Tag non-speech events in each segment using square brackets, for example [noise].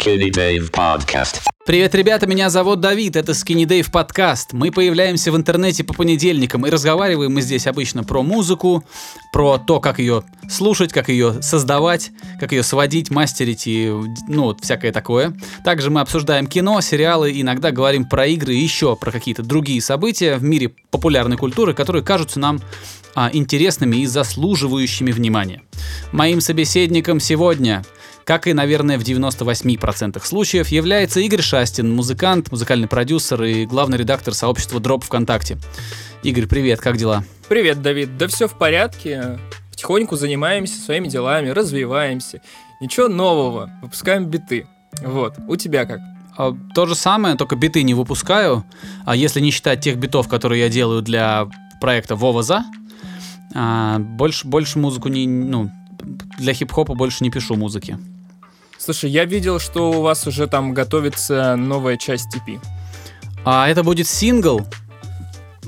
Skinny Dave Podcast. Привет, ребята, меня зовут Давид, это Skinny Dave подкаст. Мы появляемся в интернете по понедельникам и разговариваем мы здесь обычно про музыку, про то, как ее слушать, как ее создавать, как ее сводить, мастерить и, ну, вот всякое такое. Также мы обсуждаем кино, сериалы, иногда говорим про игры и еще про какие-то другие события в мире популярной культуры, которые кажутся нам а, интересными и заслуживающими внимания. Моим собеседником сегодня как и, наверное, в 98% случаев, является Игорь Шастин, музыкант, музыкальный продюсер и главный редактор сообщества Drop ВКонтакте. Игорь, привет, как дела? Привет, Давид. Да все в порядке. Потихоньку занимаемся своими делами, развиваемся. Ничего нового. Выпускаем биты. Вот. У тебя как? А, то же самое, только биты не выпускаю. А если не считать тех битов, которые я делаю для проекта Вова за, а, больше, больше музыку не, ну, для хип-хопа больше не пишу музыки. Слушай, я видел, что у вас уже там готовится новая часть TP. А это будет сингл.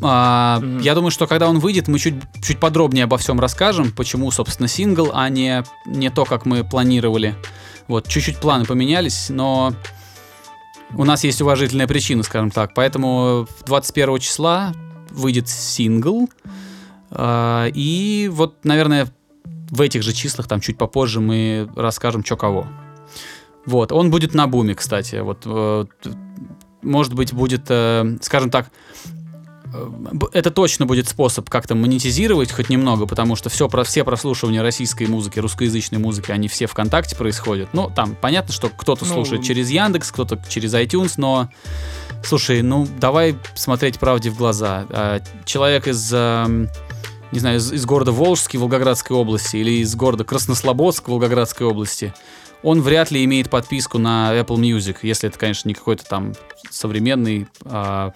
А, mm-hmm. Я думаю, что когда он выйдет, мы чуть, чуть подробнее обо всем расскажем, почему, собственно, сингл, а не, не то, как мы планировали. Вот, чуть-чуть планы поменялись, но у нас есть уважительная причина, скажем так. Поэтому 21 числа выйдет сингл. А, и вот, наверное, в этих же числах, там чуть попозже мы расскажем, что кого. Вот, он будет на буме, кстати. Вот, э, может быть, будет, э, скажем так, э, это точно будет способ как-то монетизировать хоть немного, потому что все, про, все прослушивания российской музыки, русскоязычной музыки, они все ВКонтакте происходят. Ну, там понятно, что кто-то ну, слушает через Яндекс, кто-то через iTunes, но слушай, ну давай смотреть правде в глаза. А, человек из эм, не знаю, из, из города Волжский Волгоградской области или из города Краснослободск Волгоградской области, он вряд ли имеет подписку на Apple Music, если это, конечно, не какой-то там современный а,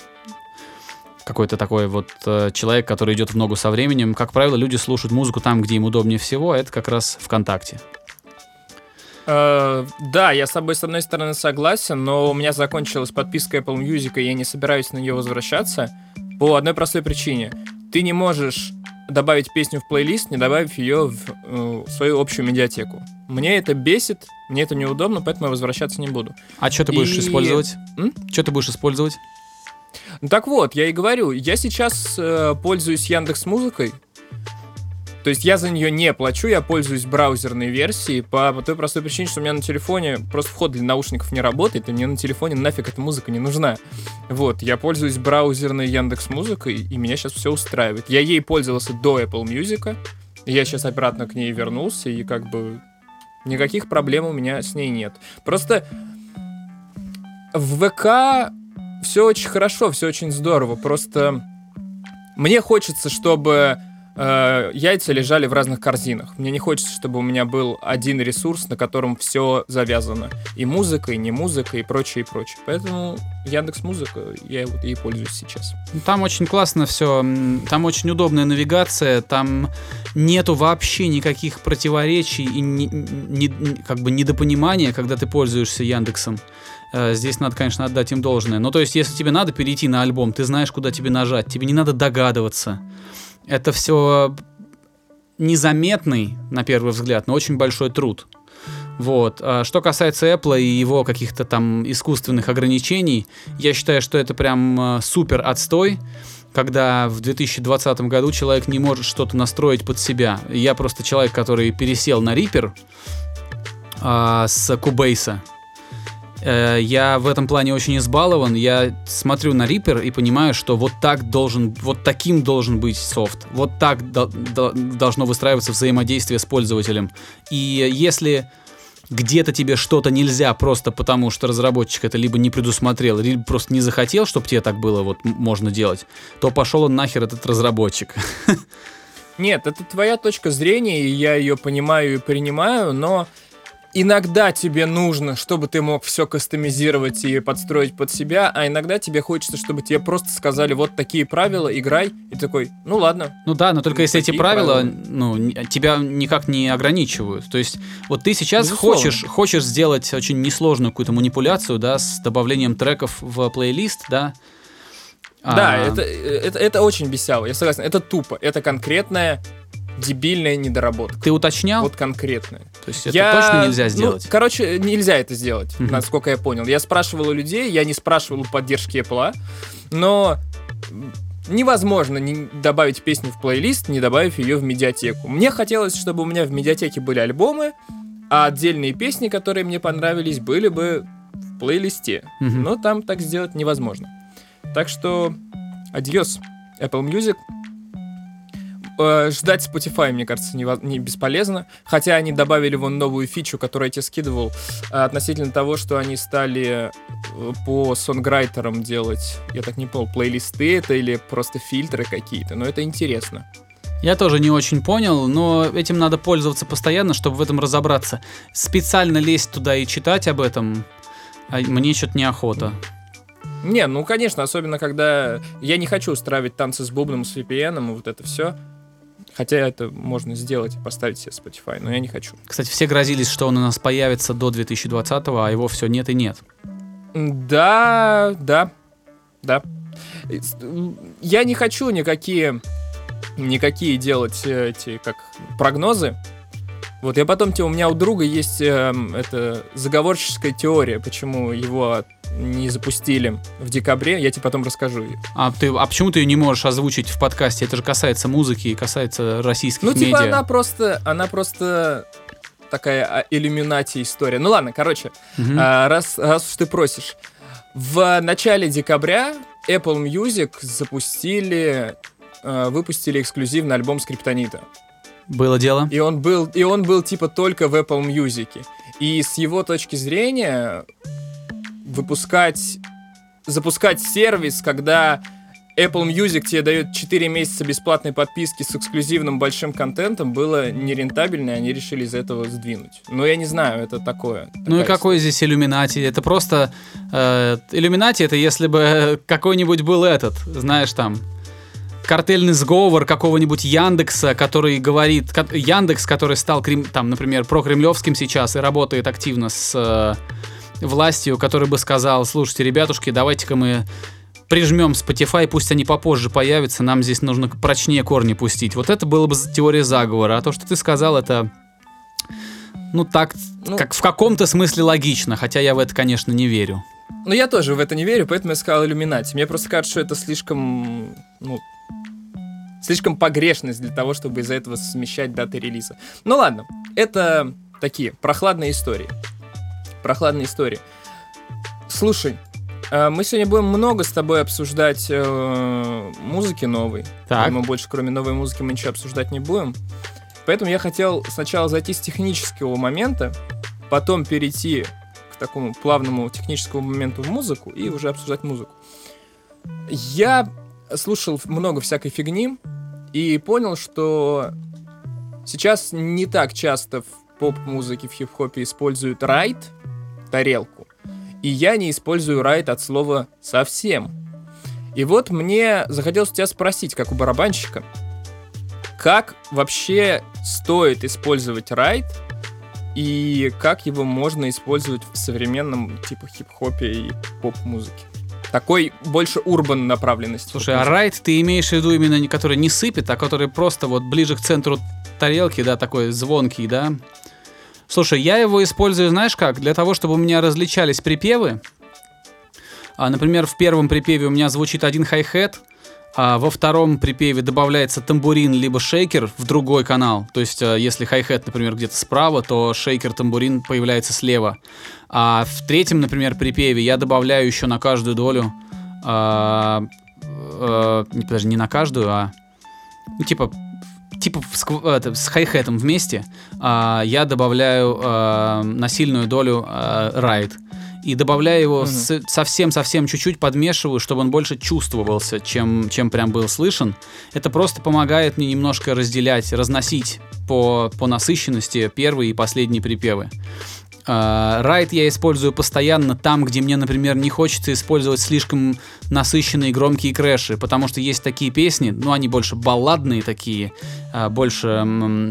какой-то такой вот э, человек, который идет в ногу со временем. Как правило, люди слушают музыку там, где им удобнее всего, а это как раз ВКонтакте. Uh, да, я с тобой с одной стороны согласен, но у меня закончилась подписка Apple Music, и я не собираюсь на нее возвращаться по одной простой причине. Ты не можешь добавить песню в плейлист, не добавив ее в э, свою общую медиатеку. Мне это бесит, мне это неудобно, поэтому я возвращаться не буду. А что ты и... будешь использовать? Что ты будешь использовать? Ну, так вот, я и говорю, я сейчас э, пользуюсь Яндекс Музыкой, то есть я за нее не плачу, я пользуюсь браузерной версией по, той простой причине, что у меня на телефоне просто вход для наушников не работает, и мне на телефоне нафиг эта музыка не нужна. Вот, я пользуюсь браузерной Яндекс Музыкой, и меня сейчас все устраивает. Я ей пользовался до Apple Music, я сейчас обратно к ней вернулся, и как бы никаких проблем у меня с ней нет. Просто в ВК все очень хорошо, все очень здорово, просто мне хочется, чтобы э, яйца лежали в разных корзинах. Мне не хочется, чтобы у меня был один ресурс, на котором все завязано. И музыка, и не музыка, и прочее, и прочее. Поэтому Яндекс Музыка, я вот ей пользуюсь сейчас. Ну, там очень классно все, там очень удобная навигация, там нету вообще никаких противоречий и не, не, как бы недопонимания, когда ты пользуешься Яндексом. Э, здесь надо, конечно, отдать им должное. Ну, то есть, если тебе надо перейти на альбом, ты знаешь, куда тебе нажать, тебе не надо догадываться. Это все незаметный, на первый взгляд, но очень большой труд. Вот. А что касается Apple и его каких-то там искусственных ограничений, я считаю, что это прям э, супер отстой, когда в 2020 году человек не может что-то настроить под себя. Я просто человек, который пересел на Reaper а, с Кубейса. Э, я в этом плане очень избалован. Я смотрю на Reaper и понимаю, что вот так должен, вот таким должен быть софт. Вот так до, до, должно выстраиваться взаимодействие с пользователем. И если где-то тебе что-то нельзя просто потому, что разработчик это либо не предусмотрел, либо просто не захотел, чтобы тебе так было вот можно делать, то пошел он нахер этот разработчик. [laughs] Нет, это твоя точка зрения, и я ее понимаю и принимаю, но иногда тебе нужно, чтобы ты мог все кастомизировать и подстроить под себя, а иногда тебе хочется, чтобы тебе просто сказали, вот такие правила, играй, и такой, ну ладно. Ну да, но только если эти правила, правила, ну, тебя никак не ограничивают. То есть, вот ты сейчас хочешь, хочешь сделать очень несложную какую-то манипуляцию, да, с добавлением треков в плейлист, да, да, а... это, это, это очень бесяло, я согласен. Это тупо. Это конкретная дебильная недоработка. Ты уточнял? Вот конкретная. То есть это Я- точно нельзя ну, сделать? короче, нельзя это сделать, Мгм. насколько я понял. Я спрашивал у людей, я не спрашивал у поддержки Apple, но невозможно не добавить песню в плейлист, не добавив ее в медиатеку. Мне хотелось, чтобы у меня в медиатеке были альбомы, а отдельные песни, которые мне понравились, были бы в плейлисте. Мгм. Но там так сделать невозможно. Так что, адьос, Apple Music. Э, Ждать Spotify, мне кажется, нево- не бесполезно. Хотя они добавили вон новую фичу, которую я тебе скидывал, э, относительно того, что они стали э, по сонграйтерам делать, я так не понял, плейлисты это или просто фильтры какие-то. Но это интересно. Я тоже не очень понял, но этим надо пользоваться постоянно, чтобы в этом разобраться. Специально лезть туда и читать об этом, а мне что-то неохота. Не, ну конечно, особенно когда я не хочу устраивать танцы с бубном, с VPN и вот это все. Хотя это можно сделать и поставить себе Spotify, но я не хочу. Кстати, все грозились, что он у нас появится до 2020-го, а его все нет и нет. Да, да, да. Я не хочу никакие, никакие делать э, эти, как, прогнозы. Вот я потом, тебе, у меня у друга есть эм, это заговорческая теория, почему его не запустили в декабре. Я тебе потом расскажу. А, ты, а почему ты ее не можешь озвучить в подкасте? Это же касается музыки и касается российских Ну, типа, медиа. она просто, она просто такая а, иллюминати история. Ну ладно, короче, Мгм. а, раз, раз уж ты просишь. В начале декабря Apple Music запустили, э, выпустили эксклюзивный альбом Скриптонита. Было дело. И он был, и он был типа только в Apple Music. И с его точки зрения выпускать, запускать сервис, когда Apple Music тебе дает 4 месяца бесплатной подписки с эксклюзивным большим контентом, было нерентабельно, и они решили из этого сдвинуть. Но я не знаю, это такое. Ну и какой здесь иллюминати? Это просто... э, иллюминати это если бы какой-нибудь был этот, знаешь, там, картельный сговор какого-нибудь Яндекса, который говорит... Яндекс, который стал, там, например, прокремлевским сейчас и работает активно с э, властью, который бы сказал, слушайте, ребятушки, давайте-ка мы прижмем Spotify, пусть они попозже появятся, нам здесь нужно прочнее корни пустить. Вот это было бы теория заговора. А то, что ты сказал, это... Ну, так, Ну- как в каком-то смысле логично, хотя я в это, конечно, не верю. Ну, я тоже в это не верю, поэтому я сказал иллюминати. Мне просто кажется, что это слишком, ну, слишком погрешность для того, чтобы из-за этого смещать даты релиза. Ну ладно, это такие прохладные истории. Прохладные истории. Слушай, э, мы сегодня будем много с тобой обсуждать э, музыки новой. Так. Мы больше, кроме новой музыки, мы ничего обсуждать не будем. Поэтому я хотел сначала зайти с технического момента, потом перейти к такому плавному техническому моменту в музыку и уже обсуждать музыку. Я слушал много всякой фигни и понял, что сейчас не так часто в поп-музыке, в хип-хопе используют райт, тарелку, и я не использую райт от слова совсем. И вот мне захотелось тебя спросить, как у барабанщика, как вообще стоит использовать райт и как его можно использовать в современном типа хип-хопе и поп-музыке? Такой больше урбан направленности. Слушай, а райт ты имеешь в виду именно, который не сыпет, а который просто вот ближе к центру тарелки, да, такой звонкий, да? Слушай, я его использую, знаешь как, для того, чтобы у меня различались припевы. А, например, в первом припеве у меня звучит один хай-хет, а во втором припеве добавляется тамбурин либо шейкер в другой канал. То есть, э, если хай-хет, например, где-то справа, то шейкер-тамбурин появляется слева. А в третьем, например, припеве я добавляю еще на каждую долю... а, э, не, подожди, не на каждую, а... Ну, типа, типа скв- это, с хай-хетом вместе а, я добавляю а, на сильную долю а, райд. И добавляю его с- совсем-совсем чуть-чуть, подмешиваю, чтобы он больше чувствовался, чем, чем прям был слышен. Это просто помогает мне немножко разделять, разносить по, по насыщенности первые и последние припевы. А, Райт я использую постоянно там, где мне, например, не хочется использовать слишком насыщенные громкие крэши, потому что есть такие песни, ну они больше балладные такие, а, больше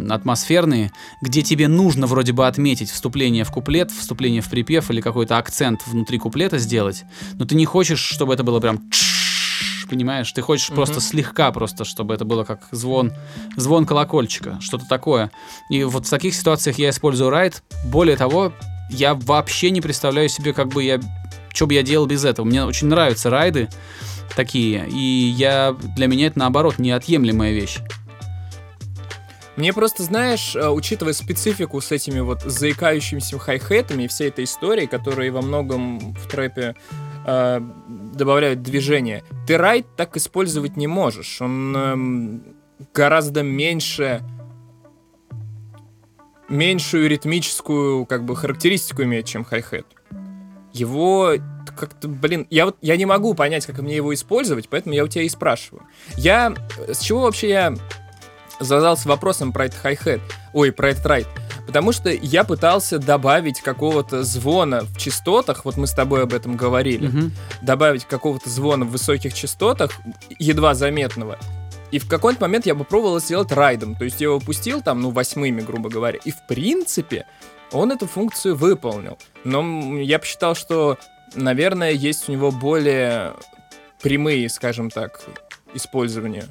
атмосферные, где тебе нужно вроде бы отметить вступление в куплет, вступление в припев или какой-то акцент внутри куплета сделать, но ты не хочешь, чтобы это было прям хочешь, понимаешь? Ты хочешь Мгм. просто слегка, просто, чтобы это было как звон, звон колокольчика, что-то такое. И вот в таких ситуациях я использую райд. Более того, я вообще не представляю себе, как бы я, что бы я делал без этого. Мне очень нравятся райды такие, и я, для меня это, наоборот, неотъемлемая вещь. Мне просто, знаешь, э, учитывая специфику с этими вот заикающимися хай-хетами и всей этой историей, которые во многом в трэпе э, добавляют движение, ты райд так использовать не можешь. Он эм, гораздо меньше меньшую ритмическую как бы характеристику имеет, чем хай-хет. Его как-то, блин, я вот я не могу понять, как мне его использовать, поэтому я у тебя и спрашиваю. Я с чего вообще я задался вопросом про этот хай-хет, ой, про этот райд. Потому что я пытался добавить какого-то звона в частотах, вот мы с тобой об этом говорили, Мгм. добавить какого-то звона в высоких частотах, едва заметного. И в какой-то момент я попробовал сделать райдом, то есть я его пустил там, ну, восьмыми, грубо говоря. И в принципе он эту функцию выполнил. Но я посчитал, что, наверное, есть у него более прямые, скажем так, использования.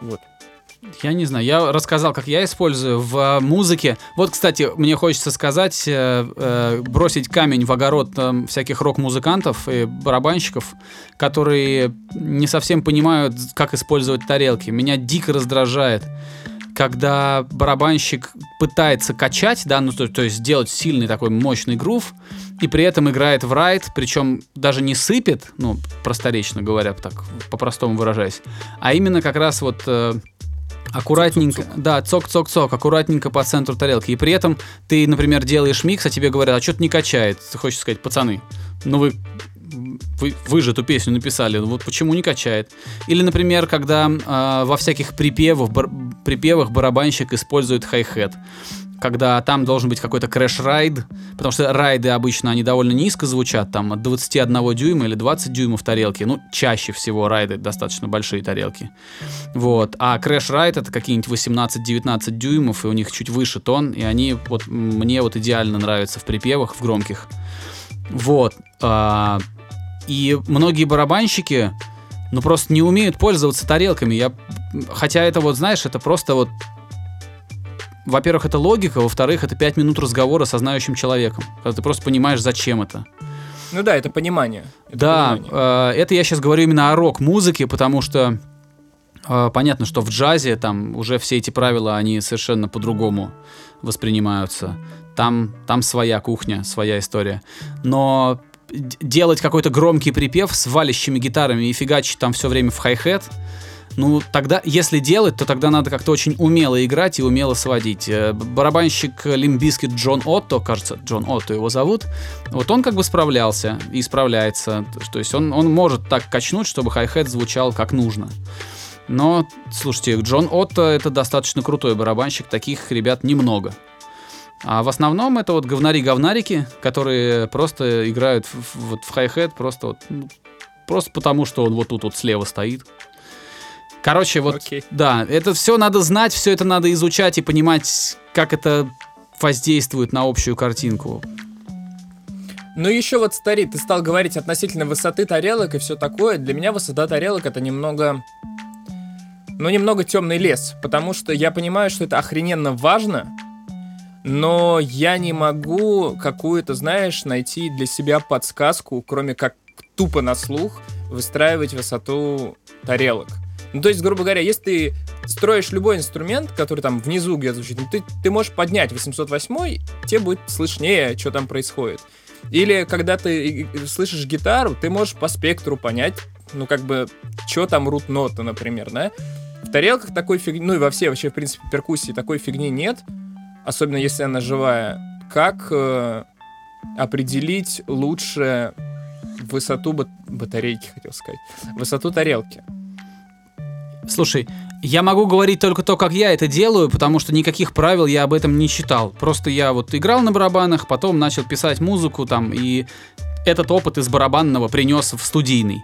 Вот. Я не знаю, я рассказал, как я использую в э, музыке. Вот, кстати, мне хочется сказать, э, э, бросить камень в огород э, всяких рок-музыкантов и барабанщиков, которые не совсем понимают, как использовать тарелки. Меня дико раздражает, когда барабанщик пытается качать, да, ну то, то есть сделать сильный такой мощный грув, и при этом играет в райд, причем даже не сыпет, ну, просторечно говоря, так по-простому выражаясь, а именно как раз вот э, аккуратненько, Цок-цок-цок. да, цок-цок-цок, аккуратненько по центру тарелки. И при этом ты, например, делаешь микс, а тебе говорят, а что-то не качает. Ты хочешь сказать, пацаны, ну вы, вы, вы же эту песню написали, ну вот почему не качает? Или, например, когда э, во всяких припевах, бар- припевах барабанщик использует хай-хет когда там должен быть какой-то crash-ride, потому что райды обычно они довольно низко звучат, там от 21 дюйма или 20 дюймов тарелки, ну, чаще всего райды достаточно большие тарелки. Вот, а crash-ride это какие-нибудь 18-19 дюймов, и у них чуть выше тон, и они вот мне вот идеально нравятся в припевах, в громких. Вот, а, и многие барабанщики, ну, просто не умеют пользоваться тарелками. Я, хотя это вот, знаешь, это просто вот во-первых, это логика, во-вторых, это 5 минут разговора со знающим человеком, когда ты просто понимаешь, зачем это. Ну да, это понимание. Это да, понимание. э, это я сейчас говорю именно о рок-музыке, потому что э, понятно, что в джазе там уже все эти правила, они совершенно по-другому воспринимаются. Там, там своя кухня, своя история. Но делать какой-то громкий припев с валящими гитарами и фигачить там все время в хай-хет, ну, тогда, если делать, то тогда надо как-то очень умело играть и умело сводить. Э, Барабанщик Limp Bizkit Джон Отто, кажется, Джон Отто его зовут, вот он как бы справлялся и справляется. То есть он, он может так качнуть, чтобы хай-хет звучал как нужно. Но, слушайте, Джон Отто это достаточно крутой барабанщик, таких ребят немного. А в основном это вот говнари-говнарики, которые просто играют в- вот в хай-хет просто вот, ну, просто потому, что он вот тут вот слева стоит. Короче, вот, Окей. да, это все надо знать, все это надо изучать и понимать, как это воздействует на общую картинку. Ну еще вот, старик, ты стал говорить относительно высоты тарелок и все такое. Для меня высота тарелок это немного... Ну, немного темный лес, потому что я понимаю, что это охрененно важно, но я не могу какую-то, знаешь, найти для себя подсказку, кроме как тупо на слух выстраивать высоту тарелок. Ну, то есть, грубо говоря, если ты строишь любой инструмент, который там внизу где-то звучит, ну, ты, ты можешь поднять 808, тебе будет слышнее, что там происходит. Или когда ты слышишь гитару, ты можешь по спектру понять, ну, как бы, что там рут ноты, например, да? В тарелках такой фигни, ну и во всей вообще, в принципе, перкуссии такой фигни нет, особенно если она живая. Как э, определить лучше высоту бат- батарейки, хотел сказать, высоту тарелки? Слушай, я могу говорить только то, как я это делаю, потому что никаких правил я об этом не читал. Просто я вот играл на барабанах, потом начал писать музыку там, и этот опыт из барабанного принес в студийный,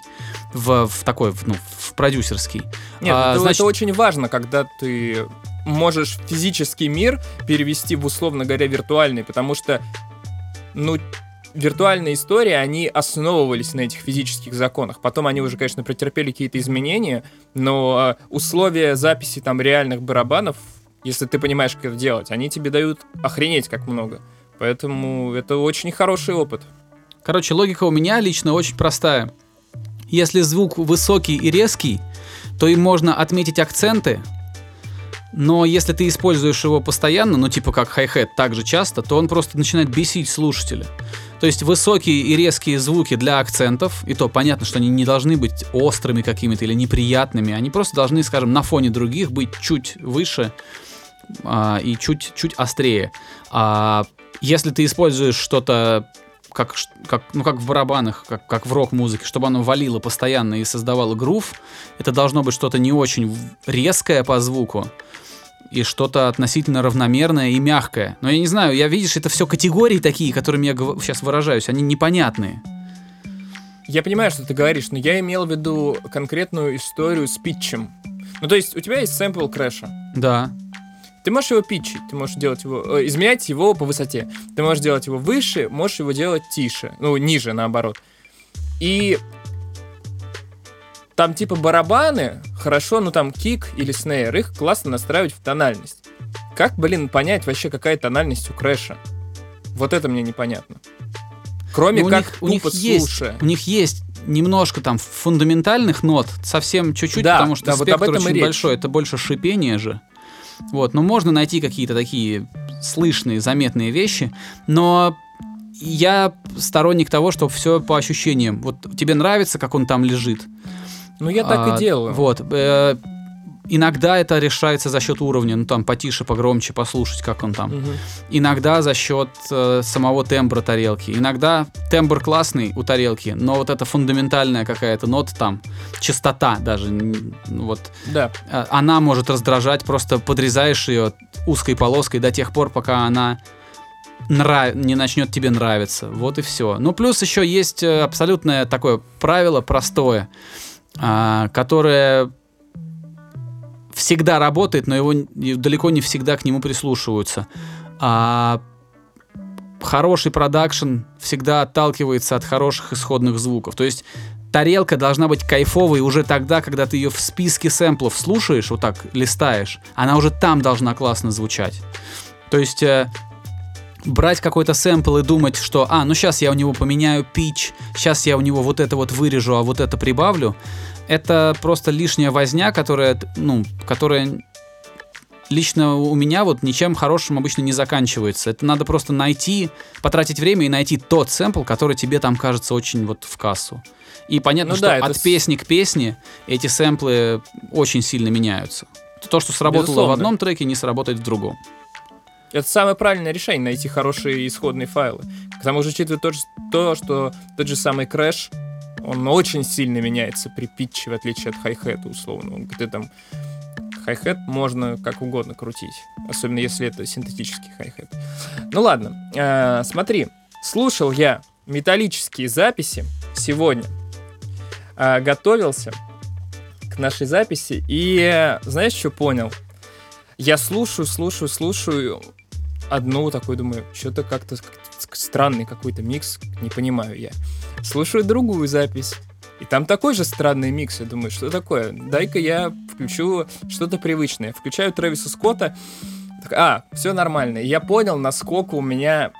в, в такой, в, ну, в продюсерский. Нет, А, это, значит- это очень важно, когда ты можешь физический мир перевести в, условно говоря, виртуальный, потому что, ну, виртуальные истории, они основывались на этих физических законах. Потом они уже, конечно, претерпели какие-то изменения, но э, условия записи там реальных барабанов, если ты понимаешь, как это делать, они тебе дают охренеть как много. Поэтому это очень хороший опыт. Короче, логика у меня лично очень простая. Если звук высокий и резкий, то им можно отметить акценты, но если ты используешь его постоянно, ну типа как хай-хет так же часто, то он просто начинает бесить слушателя. То есть высокие и резкие звуки для акцентов, и то понятно, что они не должны быть острыми какими-то или неприятными, они просто должны, скажем, на фоне других быть чуть выше а, и чуть, чуть острее. А если ты используешь что-то как, как, ну, как в барабанах, как, как в рок-музыке, чтобы оно валило постоянно и создавало грув, это должно быть что-то не очень резкое по звуку и что-то относительно равномерное и мягкое. Но я не знаю, я видишь, это все категории такие, которыми я сейчас выражаюсь, они непонятные. Я понимаю, что ты говоришь, но я имел в виду конкретную историю с питчем. Ну, то есть у тебя есть сэмпл крэша. Да. Ты можешь его питчить, ты можешь делать его, э, изменять его по высоте. Ты можешь делать его выше, можешь его делать тише, ну, ниже, наоборот. И там типа барабаны, хорошо, ну там кик или снейр, их классно настраивать в тональность. Как, блин, понять вообще, какая тональность у крэша? Вот это мне непонятно. Кроме Ну, у как них, у них тупо есть, слушая. у них есть немножко там фундаментальных нот, совсем чуть-чуть, Да, потому что да, вот об спектр этом очень большой, это больше шипение же. Вот, но можно найти какие-то такие слышные, заметные вещи, но я сторонник того, чтобы все по ощущениям. Вот тебе нравится, как он там лежит. Ну я так А, и делаю. Вот. э, иногда это решается за счет уровня, ну там потише, погромче послушать, как он там. Мгм. Иногда за счет э, самого тембра тарелки. Иногда тембр классный у тарелки, но вот эта фундаментальная какая-то нота там, частота даже, ну вот, Да. э, она может раздражать, просто подрезаешь ее узкой полоской до тех пор, пока она нрав... не начнет тебе нравиться. Вот и все. Ну, плюс еще есть э, абсолютное такое правило простое, а, которое всегда работает, но его далеко не всегда к нему прислушиваются. А, хороший продакшн всегда отталкивается от хороших исходных звуков. То есть тарелка должна быть кайфовой уже тогда, когда ты ее в списке сэмплов слушаешь, вот так листаешь, она уже там должна классно звучать. То есть э, брать какой-то сэмпл и думать, что, а, ну сейчас я у него поменяю пич, сейчас я у него вот это вот вырежу, а вот это прибавлю, это просто лишняя возня, которая, ну, которая лично у меня вот ничем хорошим обычно не заканчивается. Это надо просто найти, потратить время и найти тот сэмпл, который тебе там кажется очень вот в кассу. И понятно, Ну что да, это от с- песни к песне эти сэмплы очень сильно меняются. То, что сработало в Безусловно. одном треке, не сработает в другом. Это самое правильное решение, найти хорошие исходные файлы. К тому же, учитывая то, что тот же самый крэш, он очень сильно меняется при питче, в отличие от хай-хета, условно. Где там хай-хет можно как угодно крутить. Особенно если это синтетический хай-хет. Ну ладно, э, смотри. Слушал я металлические записи сегодня. Э, готовился к нашей записи. И э, знаешь, что понял? Я слушаю, слушаю, слушаю одну такую, думаю, что-то как-то странный какой-то микс, не понимаю я. Слушаю другую запись, и там такой же странный микс. Я думаю, что такое? Дай-ка я включу что-то привычное. Включаю Трэвиса Скотта. Так, а, все нормально. Я понял, насколько у меня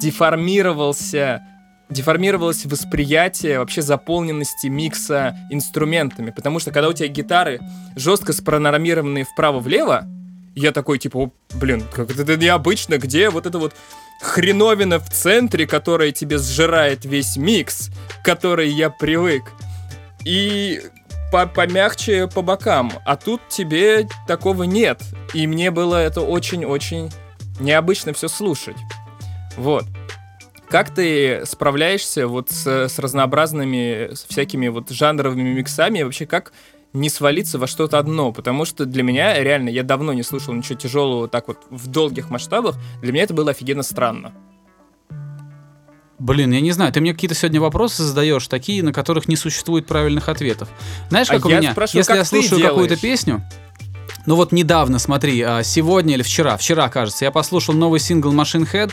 деформировался деформировалось восприятие вообще заполненности микса инструментами. Потому что когда у тебя гитары жестко спронормированные вправо-влево, я такой, типа, «О, блин, как это необычно, где вот это вот хреновина в центре, которая тебе сжирает весь микс, к которой я привык. И по- помягче по бокам. А тут тебе такого нет. И мне было это очень-очень необычно все слушать. Вот. Как ты справляешься вот с, с разнообразными, с всякими вот жанровыми миксами? И вообще, как не свалиться во что-то одно? Потому что для меня, реально, я давно не слушал ничего тяжелого так вот в долгих масштабах. Для меня это было офигенно странно. Блин, я не знаю, ты мне какие-то сегодня вопросы задаешь, такие, на которых не существует правильных ответов. Знаешь, А как у я меня? спрашиваю, Если я слушаю какую-то песню, ну вот недавно, смотри, а, сегодня или вчера, вчера, кажется, я послушал новый сингл Machine Head,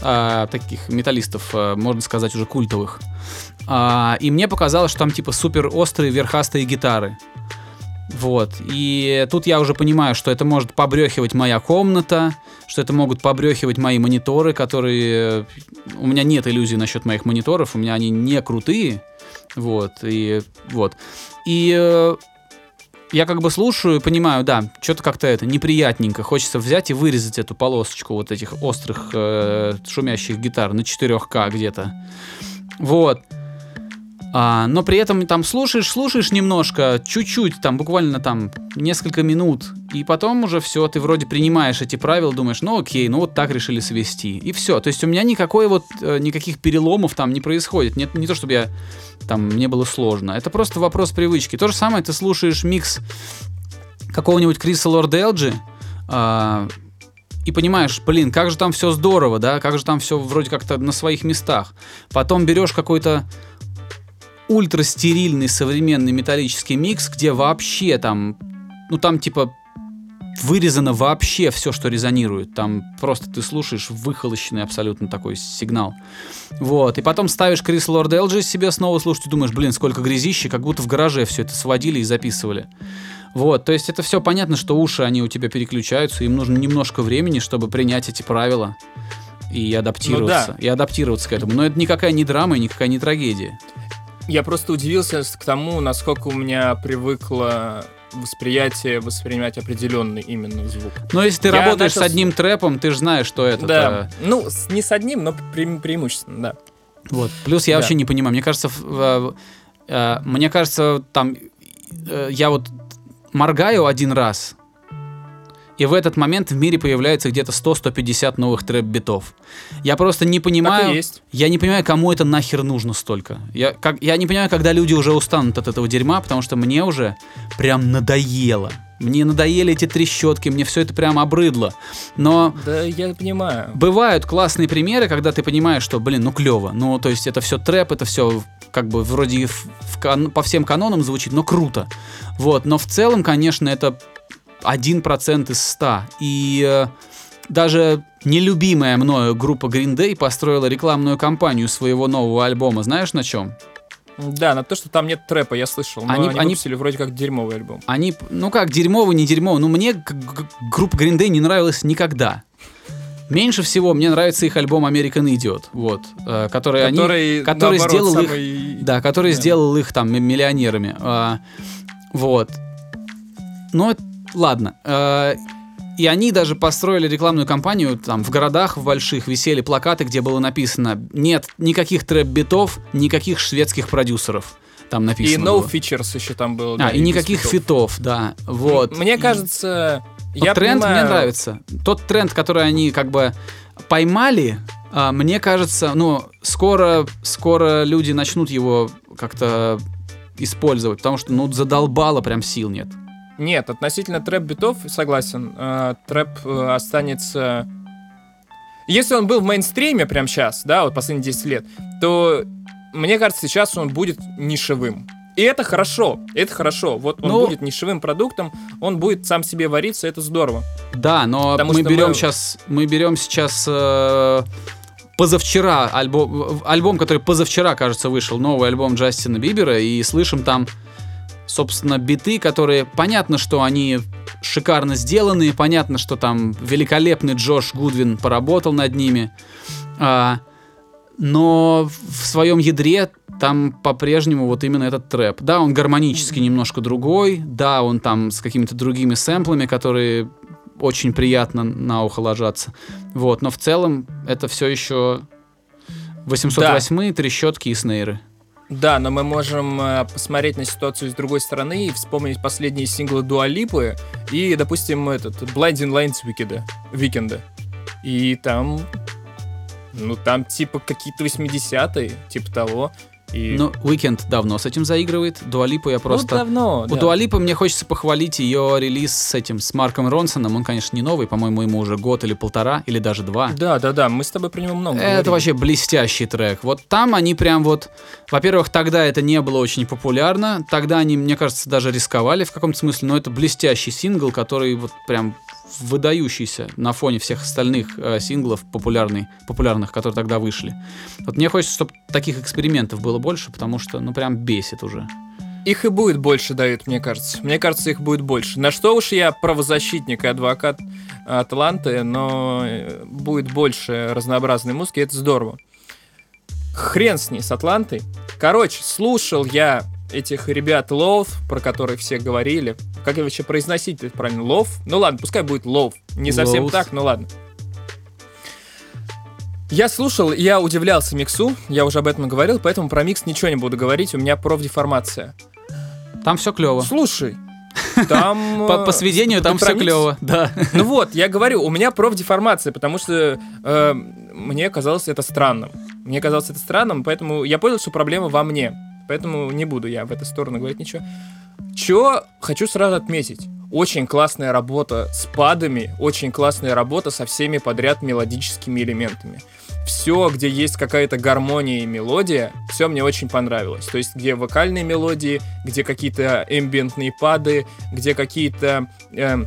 а, таких металлистов, а, можно сказать, уже культовых. А, и мне показалось, что там типа супер острые верхастые гитары. Вот. И тут я уже понимаю, что это может побрехивать моя комната, что это могут побрехивать мои мониторы, которые... У меня нет иллюзий насчет моих мониторов, у меня они не крутые. Вот. И вот. И э, я как бы слушаю понимаю, да, что-то как-то это неприятненько. Хочется взять и вырезать эту полосочку вот этих острых э, шумящих гитар на 4К где-то. Вот. А, но при этом там слушаешь, слушаешь немножко, чуть-чуть, там буквально там несколько минут, и потом уже все, ты вроде принимаешь эти правила, думаешь, ну окей, ну вот так решили свести, и все. То есть у меня никакой вот, э, никаких переломов там не происходит. Нет, не то, чтобы я там, мне было сложно. Это просто вопрос привычки. То же самое, ты слушаешь микс какого-нибудь Криса Лорда Элджи, а, и понимаешь, блин, как же там все здорово, да, как же там все вроде как-то на своих местах. Потом берешь какой-то ультрастерильный современный металлический микс, где вообще там, ну там типа вырезано вообще все, что резонирует. Там просто ты слушаешь выхолощенный абсолютно такой сигнал. Вот. И потом ставишь Крис Лорд Элджи себе снова слушать и думаешь, блин, сколько грязища, как будто в гараже все это сводили и записывали. Вот, то есть это все понятно, что уши, они у тебя переключаются, им нужно немножко времени, чтобы принять эти правила и адаптироваться, Ну да. и адаптироваться к этому. Но это никакая не драма и никакая не трагедия. Я просто удивился к тому, насколько у меня привыкло восприятие воспринимать определенный именно звук. Но если ты Я работаешь начал с одним трэпом, ты же знаешь, что это. Да, ну, не с одним, но пре- преимущественно, да. Вот. Плюс я Да. вообще не понимаю. Мне кажется, в- э, мне кажется, там э, я вот моргаю один раз, и в этот момент в мире появляется где-то 100-150 новых трэп-битов. Я просто не понимаю... Я не понимаю, кому это нахер нужно столько. Я, как, я не понимаю, когда люди уже устанут от этого дерьма, потому что мне уже прям надоело. Мне надоели эти трещотки, мне все это прям обрыдло. Но Да, я понимаю. Бывают классные примеры, когда ты понимаешь, что, блин, ну клево. Ну, то есть это все трэп, это все как бы вроде в- в кан- по всем канонам звучит, но круто. Вот, но в целом, конечно, это 1% из 100. И э, даже нелюбимая мною группа Green Day построила рекламную кампанию своего нового альбома. Знаешь на чем? Да, на то, что там нет трэпа, я слышал. Но Они- они, они- выпустили вроде как дерьмовый альбом. Они, ну как, дерьмовый, не дерьмовый. Ну, мне группа Green Day не нравилась никогда. Меньше всего мне нравится их альбом American Idiot, вот, э, который, они, Который, который наоборот, сделал их, самый- да, который Да. сделал их там миллионерами, А, вот. Но ладно. А, и они даже построили рекламную кампанию, там в городах в больших висели плакаты, где было написано: нет никаких трэп-битов, никаких шведских продюсеров. Там И написано. No было. Features еще там было. А, да, и без никаких фитов. фитов, да. Вот. Мне И- кажется, вот я тренд понимаю- мне нравится. Тот тренд, который они как бы поймали, а, мне кажется, ну, скоро, скоро люди начнут его как-то использовать, потому что, ну, задолбало прям сил нет. Нет, относительно трэп-битов, согласен, э, трэп э, останется... Если он был в мейнстриме прямо сейчас, да, вот последние 10 лет, то, мне кажется, сейчас он будет нишевым. И это хорошо, это хорошо. Вот он Ну- будет нишевым продуктом, он будет сам себе вариться, это здорово. Да, но Потому мы берем мы- сейчас, мы берем сейчас э, позавчера альбом, альбом, который позавчера, кажется, вышел, новый альбом Джастина Бибера, и слышим там, собственно, биты, которые, понятно, что они шикарно сделаны, понятно, что там великолепный Джош Гудвин поработал над ними, а, но в своем ядре там по-прежнему вот именно этот трэп. Да, он гармонически немножко другой, да, он там с какими-то другими сэмплами, которые очень приятно на ухо ложатся. Вот, но в целом это все еще 808 трещотки и снейры. Да, но мы можем э, посмотреть на ситуацию с другой стороны и вспомнить последние синглы Дуалипы и, допустим, этот Blinding Lights Weekend, Weekend. И там, ну там типа какие-то 80-е, типа того. И... Ну, Weekend давно с этим заигрывает. Дуалипу я Ну, просто... давно, У да. Дуалипы мне хочется похвалить ее релиз с этим, с Марком Ронсоном. Он, конечно, не новый, по-моему, ему уже год или полтора, или даже два. Да, да, да, мы с тобой про него много Это говорили. вообще блестящий трек. Вот там они прям вот... Во-первых, тогда это не было очень популярно. Тогда они, мне кажется, даже рисковали в каком-то смысле. Но это блестящий сингл, который вот прям выдающийся на фоне всех остальных э, синглов популярный, популярных, которые тогда вышли. Вот мне хочется, чтобы таких экспериментов было больше, потому что, ну, прям бесит уже. Их и будет больше, Давид, мне кажется. Мне кажется, их будет больше. На что уж я правозащитник и адвокат Атланты, но э, будет больше разнообразной музыки, это здорово. Хрен с ней, с Атлантой. Короче, слушал я этих ребят Love, про которых все говорили. Как я вообще произносить это правильно? Love? Ну ладно, пускай будет Love. Не совсем Loves. так, но ладно. Я слушал, я удивлялся миксу, я уже об этом говорил, поэтому про микс ничего не буду говорить, у меня профдеформация. Там все клево. Слушай, [laughs] там... По, по э, сведению там все клево, да. Ну вот, я говорю, у меня профдеформация, потому что э, мне казалось это странным. Мне казалось это странным, поэтому я понял, что проблема во мне. Поэтому не буду я в эту сторону говорить ничего. Чё хочу сразу отметить. Очень классная работа с падами, очень классная работа со всеми подряд мелодическими элементами. Все, где есть какая-то гармония и мелодия, все мне очень понравилось. То есть, где вокальные мелодии, где какие-то эмбиентные пады, где какие-то эм,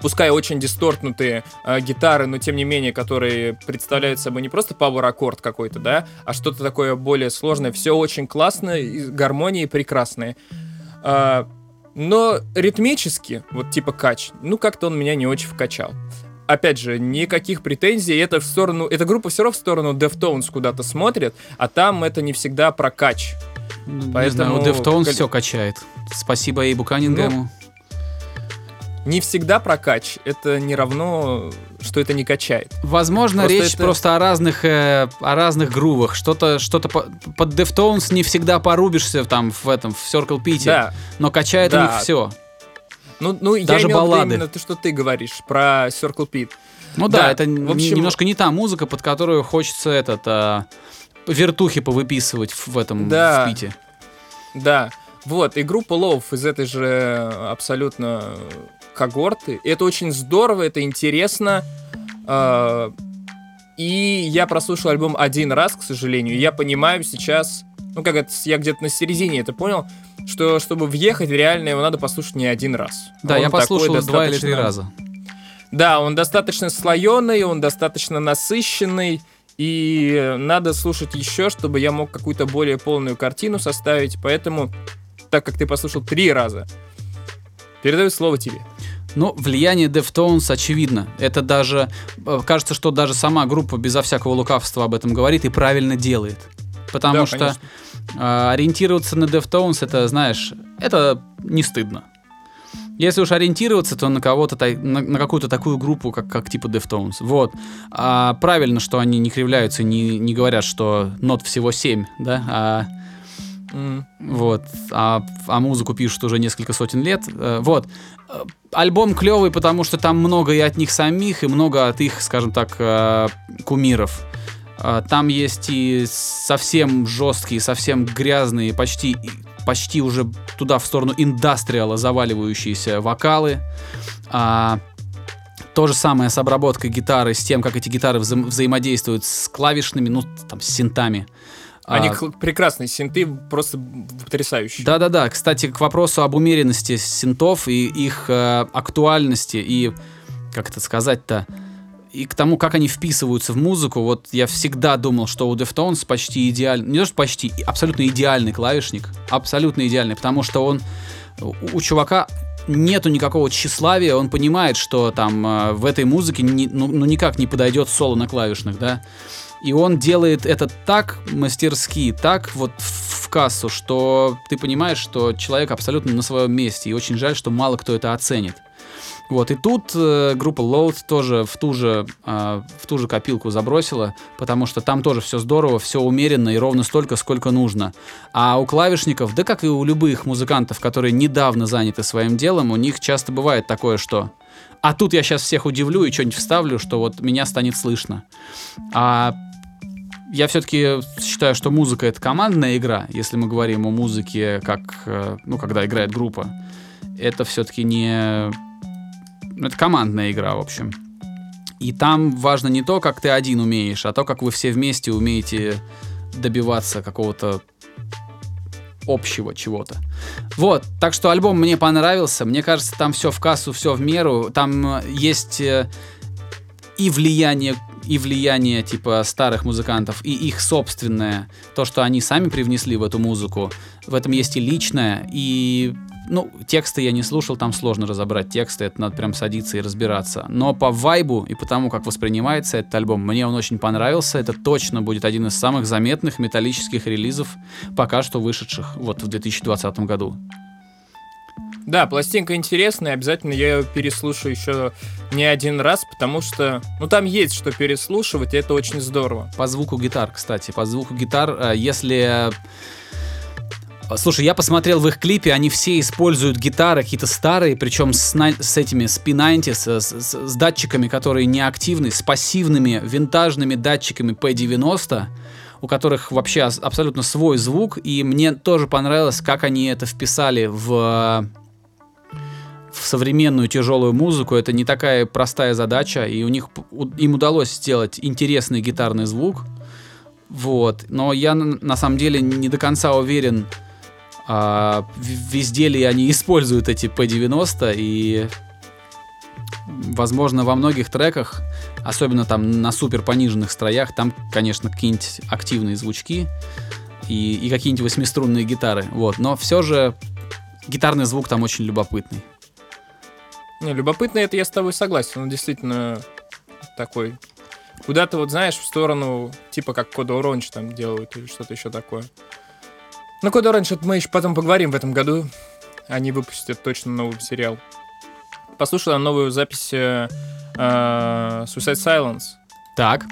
пускай очень дистортнутые э, гитары, но тем не менее, которые представляют собой не просто power аккорд какой-то, да, а что-то такое более сложное. Все очень классно, и гармонии прекрасные. А, но ритмически, вот типа кач, ну как-то он меня не очень вкачал. Опять же, никаких претензий, это в сторону, эта группа все равно в сторону Deftones куда-то смотрит, а там это не всегда про кач. Ну, Не Поэтому- знаю, у Deftones все качает. Спасибо Эйбу Каннингему. Не всегда про кач, это не равно, что это не качает. Возможно, Просто речь это- просто о разных, э, о разных грувах. Что-то, что-то по- под Deftones не всегда порубишься там в этом, в Circle Pit, Да, но качает у Да. них все. ну, ну я Даже имел в виду баллады. именно то, что ты говоришь про Circle Pit. Ну да, Да, это в общем- немножко не та музыка, под которую хочется этот а, вертухи повыписывать в этом Да. в Пите. Да, вот, и группа Love из этой же абсолютно когорты. Это очень здорово, это интересно. А, И я прослушал альбом один раз, к сожалению. Я понимаю сейчас, ну как это, я где-то на середине это понял, что чтобы въехать в реально его надо послушать не один раз. Да, Он я послушал два или три достаточно- раза. Да, он достаточно слоеный, он достаточно насыщенный, и надо слушать еще, чтобы я мог какую-то более полную картину составить. Поэтому, так как ты послушал три раза, передаю слово тебе. Ну, влияние Deftones очевидно. Это даже, э, кажется, что даже сама группа безо всякого лукавства об этом говорит и правильно делает. Потому Да, что конечно. э, ориентироваться на Deftones, это, знаешь, это не стыдно. Если уж ориентироваться, то на кого-то, на, на какую-то такую группу, как, как типа Deftones. Вот. А правильно, что они не кривляются, не, не говорят, что нот всего 7, да, а Вот, а, а музыку пишут уже несколько сотен лет. Э, Вот. Э, Альбом клевый, потому что там много и от них самих, и много от их, скажем так, э, кумиров. Там есть и совсем жесткие, совсем грязные, почти, почти уже туда в сторону индастриала заваливающиеся вокалы. А, то же самое с обработкой гитары, с тем, как эти гитары вза- взаимодействуют с клавишными, ну, там, с синтами. Они А, прекрасные синты, просто потрясающие. да-да-да. Кстати, к вопросу об умеренности синтов и их э, актуальности и, как это сказать-то, и к тому, как они вписываются в музыку, вот я всегда думал, что у Deftones почти идеальный, не то что почти, абсолютно идеальный клавишник, абсолютно идеальный, потому что он, у, у чувака нету никакого тщеславия, он понимает, что там э, в этой музыке ни- ну, ну никак не подойдет соло на клавишных, да, и он делает это так мастерски, так вот в кассу, что ты понимаешь, что человек абсолютно на своем месте. И очень жаль, что мало кто это оценит. Вот, и тут э, группа Load тоже в ту, же, э, в ту же копилку забросила, потому что там тоже все здорово, все умеренно и ровно столько, сколько нужно. А у клавишников, да как и у любых музыкантов, которые недавно заняты своим делом, у них часто бывает такое, что а тут я сейчас всех удивлю и что-нибудь вставлю, что вот меня станет слышно. А я все-таки считаю, что музыка это командная игра, если мы говорим о музыке, как, э, ну, когда играет группа. Это все-таки не... ну, Это командная игра, в общем. И там важно не то, как ты один умеешь, а то, как вы все вместе умеете добиваться какого-то общего чего-то. Вот, так что альбом мне понравился. Мне кажется, там все в кассу, все в меру. Там э, есть э, и влияние и влияние типа старых музыкантов, и их собственное, то, что они сами привнесли в эту музыку, в этом есть и личное, и ну, тексты я не слушал, там сложно разобрать тексты, это надо прям садиться и разбираться. Но по вайбу и по тому, как воспринимается этот альбом, мне он очень понравился. Это точно будет один из самых заметных металлических релизов, пока что вышедших вот в 2020 году. Да, пластинка интересная, обязательно я ее переслушаю еще не один раз, потому что, ну, там есть что переслушивать, и это очень здорово. По звуку гитар, кстати, по звуку гитар, э, если... Слушай, я посмотрел в их клипе, они все используют гитары какие-то старые, причем с, с этими с P90, с, с, с датчиками, которые неактивны, с пассивными винтажными датчиками P90, у которых вообще абсолютно свой звук, и мне тоже понравилось, как они это вписали в в современную тяжелую музыку это не такая простая задача, и у них им удалось сделать интересный гитарный звук. Вот. Но я на самом деле не до конца уверен, а, везде ли они используют эти P90, и возможно во многих треках, особенно там на супер пониженных строях, там, конечно, какие-нибудь активные звучки и, и какие-нибудь восьмиструнные гитары. Вот. Но все же гитарный звук там очень любопытный. Не, любопытно это я с тобой согласен. Он действительно такой. Куда-то вот, знаешь, в сторону, типа как Кода Оранж там делают или что-то еще такое. Ну, Кода Оранж, это мы еще потом поговорим в этом году. Они выпустят точно новый сериал. Послушала новую запись э, э, Suicide Silence. Так.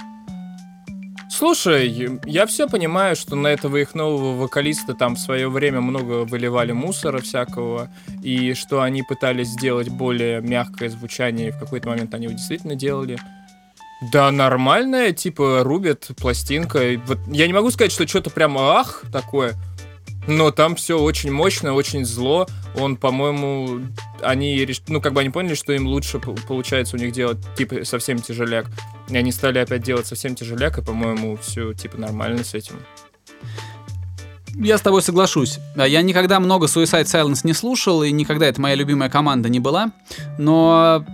Слушай, я все понимаю, что на этого их нового вокалиста там в свое время много выливали мусора всякого, и что они пытались сделать более мягкое звучание, и в какой-то момент они его действительно делали. Да, нормальная, типа, рубят пластинка. Вот я не могу сказать, что что-то прям ах такое, но там все очень мощно, очень зло. Он, по-моему, они, ну, как бы они поняли, что им лучше получается у них делать, типа, совсем тяжеляк. И они стали опять делать совсем тяжеляк, и, по-моему, все, типа, нормально с этим. Я с тобой соглашусь. Я никогда много Suicide Silence не слушал, и никогда это моя любимая команда не была. Но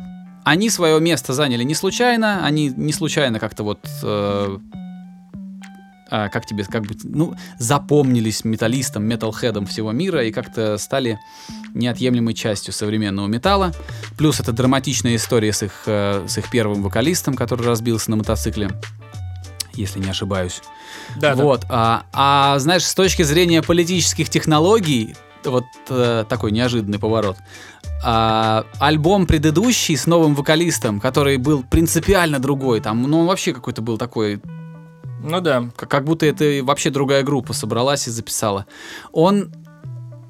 они свое место заняли не случайно, они не случайно как-то вот э, а, как тебе, как бы, ну, запомнились металлистам, металлхедам всего мира и как-то стали неотъемлемой частью современного металла. Плюс это драматичная история с их, э, с их первым вокалистом, который разбился на мотоцикле, если не ошибаюсь. Да, вот. Да. А, а знаешь, с точки зрения политических технологий, вот э, такой неожиданный поворот. А, альбом предыдущий с новым вокалистом, который был принципиально другой, там, ну, он вообще какой-то был такой ну да. Как, как будто это вообще другая группа собралась и записала. Он,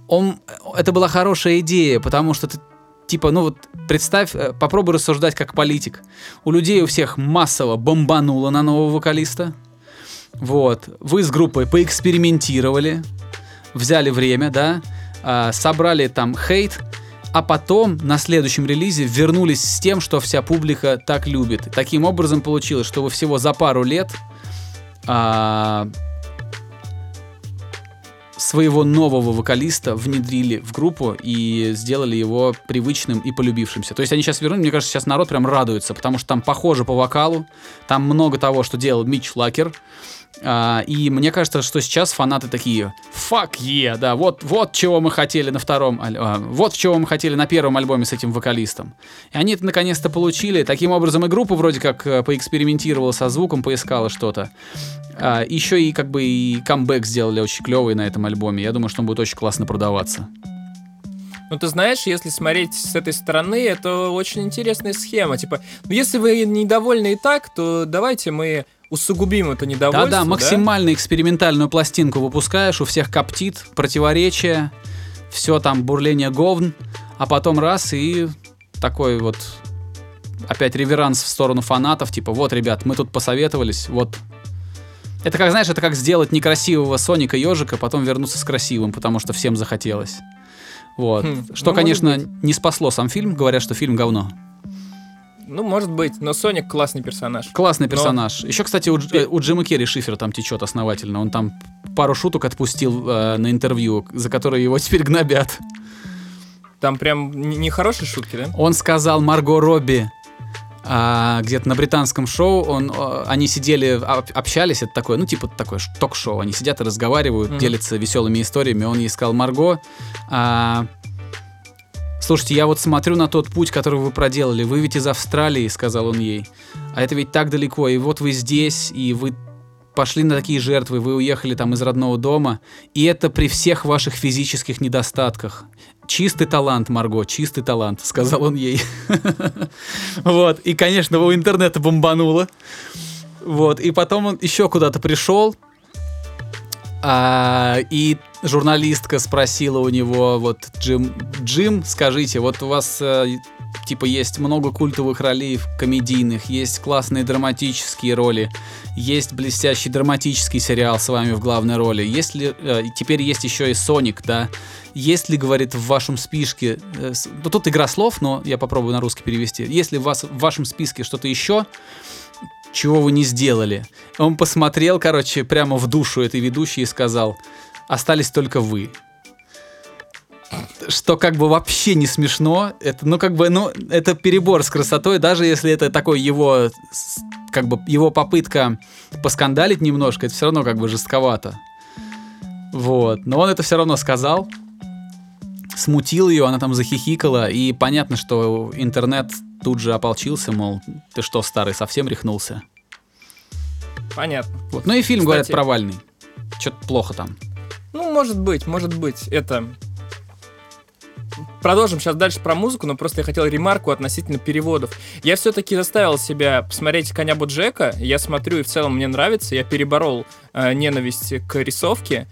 он, это была хорошая идея, потому что ты Типа, ну вот представь, э, попробуй рассуждать как политик. У людей у всех массово бомбануло на нового вокалиста. Вот. Вы с группой поэкспериментировали, взяли время, да, а, собрали там хейт, а потом на следующем релизе вернулись с тем, что вся публика так любит. Таким образом получилось, что вы всего за пару лет а, своего нового вокалиста внедрили в группу и сделали его привычным и полюбившимся. То есть они сейчас вернули, мне кажется, сейчас народ прям радуется, потому что там похоже по вокалу, там много того, что делал Митч Лакер. А, и мне кажется, что сейчас фанаты такие fuck yeah, да, вот, вот чего мы хотели на втором, а, вот чего мы хотели на первом альбоме с этим вокалистом. И они это наконец-то получили. Таким образом и группа вроде как э, поэкспериментировала со звуком, поискала что-то. А, еще и как бы и камбэк сделали очень клевый на этом альбоме. Я думаю, что он будет очень классно продаваться. Ну, ты знаешь, если смотреть с этой стороны, это очень интересная схема. Типа, ну, если вы недовольны и так, то давайте мы усугубим это недовольство. Да-да, максимально да? экспериментальную пластинку выпускаешь, у всех коптит, противоречия, все там бурление говн, а потом раз и такой вот опять реверанс в сторону фанатов, типа, вот, ребят, мы тут посоветовались, вот. Это как, знаешь, это как сделать некрасивого Соника ежика, потом вернуться с красивым, потому что всем захотелось. Вот. Хм, что, ну, конечно, не спасло сам фильм, говорят, что фильм говно. Ну, может быть, но Соник классный персонаж. Классный Но- персонаж. Еще, кстати, у, Дж- у Джима Керри шифер там течет основательно. Он там пару шуток отпустил э, на интервью, за которые его теперь гнобят. Там прям нехорошие шутки, да? Он сказал Марго Робби а, где-то на британском шоу, он, они сидели, об- общались, это такое, ну, типа такое ток-шоу, они сидят и разговаривают, Мгм. делятся веселыми историями, он ей сказал, Марго, а, слушайте, я вот смотрю на тот путь, который вы проделали, вы ведь из Австралии, сказал он ей, а это ведь так далеко, и вот вы здесь, и вы пошли на такие жертвы, вы уехали там из родного дома, и это при всех ваших физических недостатках. Чистый талант, Марго, чистый талант, сказал он ей. [laughs] Вот, и, конечно, у интернета бомбануло. Вот, и потом он еще куда-то пришел, а, и журналистка спросила у него, вот, Джим, Джим, скажите, вот у вас, э, типа, есть много культовых ролей комедийных, есть классные драматические роли, есть блестящий драматический сериал с вами в главной роли, есть ли, э, теперь есть еще и Соник, да, есть ли, говорит, в вашем списке, э, ну тут игра слов, но я попробую на русский перевести, есть ли в, вас, в вашем списке что-то еще, чего вы не сделали? Он посмотрел, короче, прямо в душу этой ведущей и сказал, остались только вы. Что как бы вообще не смешно, это, ну как бы, ну это перебор с красотой, даже если это такой его, как бы его попытка поскандалить немножко, это все равно как бы жестковато. Вот, но он это все равно сказал, смутил ее, она там захихикала, и понятно, что интернет тут же ополчился, мол, ты что, старый, совсем рехнулся? Понятно. Вот. Ну и фильм, говорят, Кстати- провальный. Что-то плохо там. Ну, может быть, может быть, это... Продолжим сейчас дальше про музыку, но просто я хотел ремарку относительно переводов. Я все-таки заставил себя посмотреть «Коня Боджека», я смотрю, и в целом мне нравится, я переборол э, ненависть к рисовке,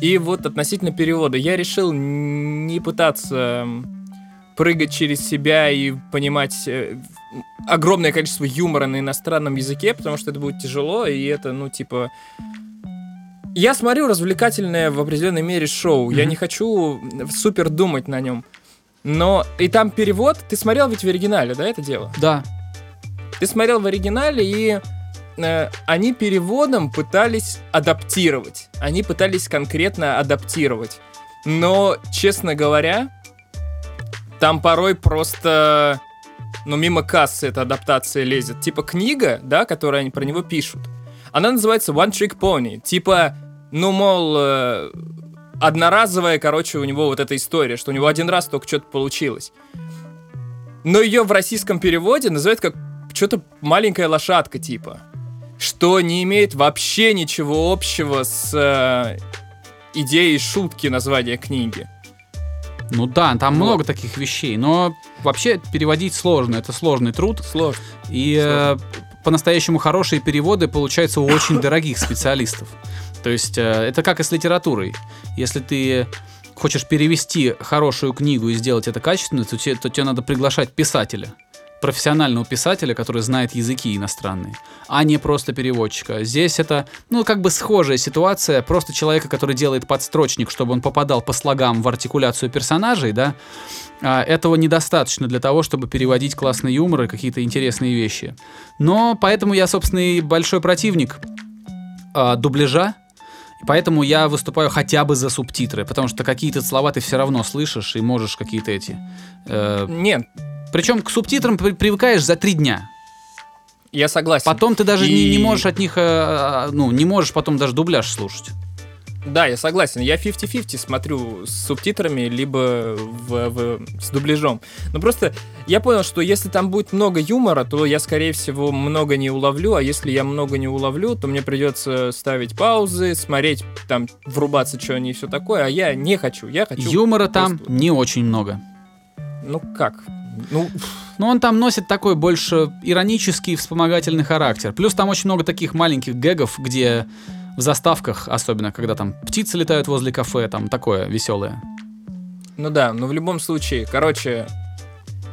и вот относительно перевода, я решил не пытаться прыгать через себя и понимать э, огромное количество юмора на иностранном языке, потому что это будет тяжело, и это, ну, типа, я смотрю развлекательное в определенной мере шоу. Я Мгм. не хочу супер думать на нем. Но и там перевод. Ты смотрел ведь в оригинале, да, это дело? Да. Ты смотрел в оригинале, и э, они переводом пытались адаптировать. Они пытались конкретно адаптировать. Но, честно говоря, там порой просто, ну, мимо кассы эта адаптация лезет. Типа книга, да, которую они про него пишут. Она называется One Trick Pony. Типа, ну, мол, э, одноразовая, короче, у него вот эта история, что у него один раз только что-то получилось. Но ее в российском переводе называют как что-то маленькая лошадка, типа. Что не имеет вообще ничего общего с э, идеей шутки названия книги. Ну да, там Вот. много таких вещей. Но вообще переводить сложно. Это сложный труд. Сложно. И э, по-настоящему хорошие переводы получаются у очень [coughs] дорогих специалистов. То есть э, это как и с литературой. Если ты хочешь перевести хорошую книгу и сделать это качественно, то тебе, то тебе надо приглашать писателя. Профессионального писателя, который знает языки иностранные, а не просто переводчика. Здесь это, ну, как бы схожая ситуация, просто человека, который делает подстрочник, чтобы он попадал по слогам в артикуляцию персонажей, да, а, этого недостаточно для того, чтобы переводить классный юмор и какие-то интересные вещи. Но поэтому я, собственно, и большой противник а, дубляжа, поэтому я выступаю хотя бы за субтитры, потому что какие-то слова ты все равно слышишь и можешь какие-то эти... э, Нет, причем к субтитрам при- привыкаешь за три дня. я согласен. Потом ты даже не, не И- можешь от них, э, э, ну, не можешь потом даже дубляж слушать. Да, я согласен. Я 50-50 смотрю с субтитрами, либо в, в- с дубляжом. Но просто я понял, что если там будет много юмора, то я, скорее всего, много не уловлю, а если я много не уловлю, то мне придется ставить паузы, смотреть, там, врубаться, что они и все такое, а я не хочу. Я хочу... Юмора там просто- не очень много. Ну как? Ну, Но он там носит такой больше иронический вспомогательный характер. Плюс там очень много таких маленьких гэгов, где в заставках, особенно когда там птицы летают возле кафе, там такое веселое. ну да, но в любом случае, короче,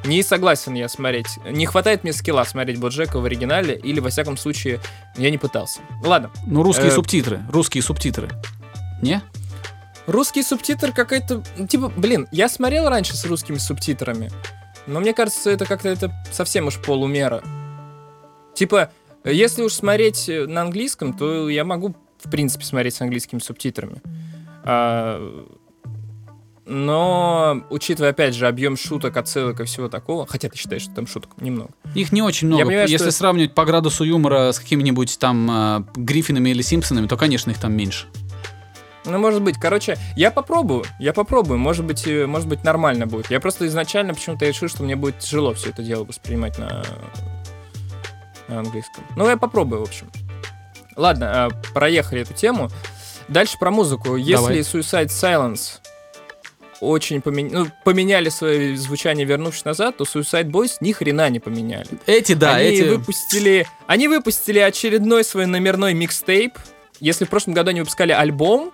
не согласен я смотреть. Не хватает мне скилла смотреть Боджека в оригинале, или, во всяком случае, я не пытался. Ладно. Ну, русские Э. субтитры. Русские субтитры. Не? Русский субтитр какой-то... Типа, блин, я смотрел раньше с русскими субтитрами, Но мне кажется, это как-то это совсем уж полумера. Типа, если уж смотреть на английском, то я могу, в принципе, смотреть с английскими субтитрами. А, но, учитывая, опять же, объем шуток, отсылок и всего такого, хотя ты считаешь, что там шуток немного. Их не очень много. понимаю, Если что- сравнивать по градусу юмора с какими-нибудь там э, Гриффинами или Симпсонами, то, конечно, их там меньше. Ну, может быть. Короче, я попробую. Я попробую. Может быть, э, может быть, нормально будет. Я просто изначально почему-то решил, что мне будет тяжело все это дело воспринимать на, на английском. Ну, я попробую, в общем. Ладно, а, проехали эту тему. Дальше про музыку. Если Давай. Suicide Silence очень помен- ну, поменяли свое звучание, вернувшись назад, то Suicide Boys ни хрена не поменяли. Эти, да, они эти... выпустили, они выпустили очередной свой номерной микстейп. Если в прошлом году они выпускали альбом,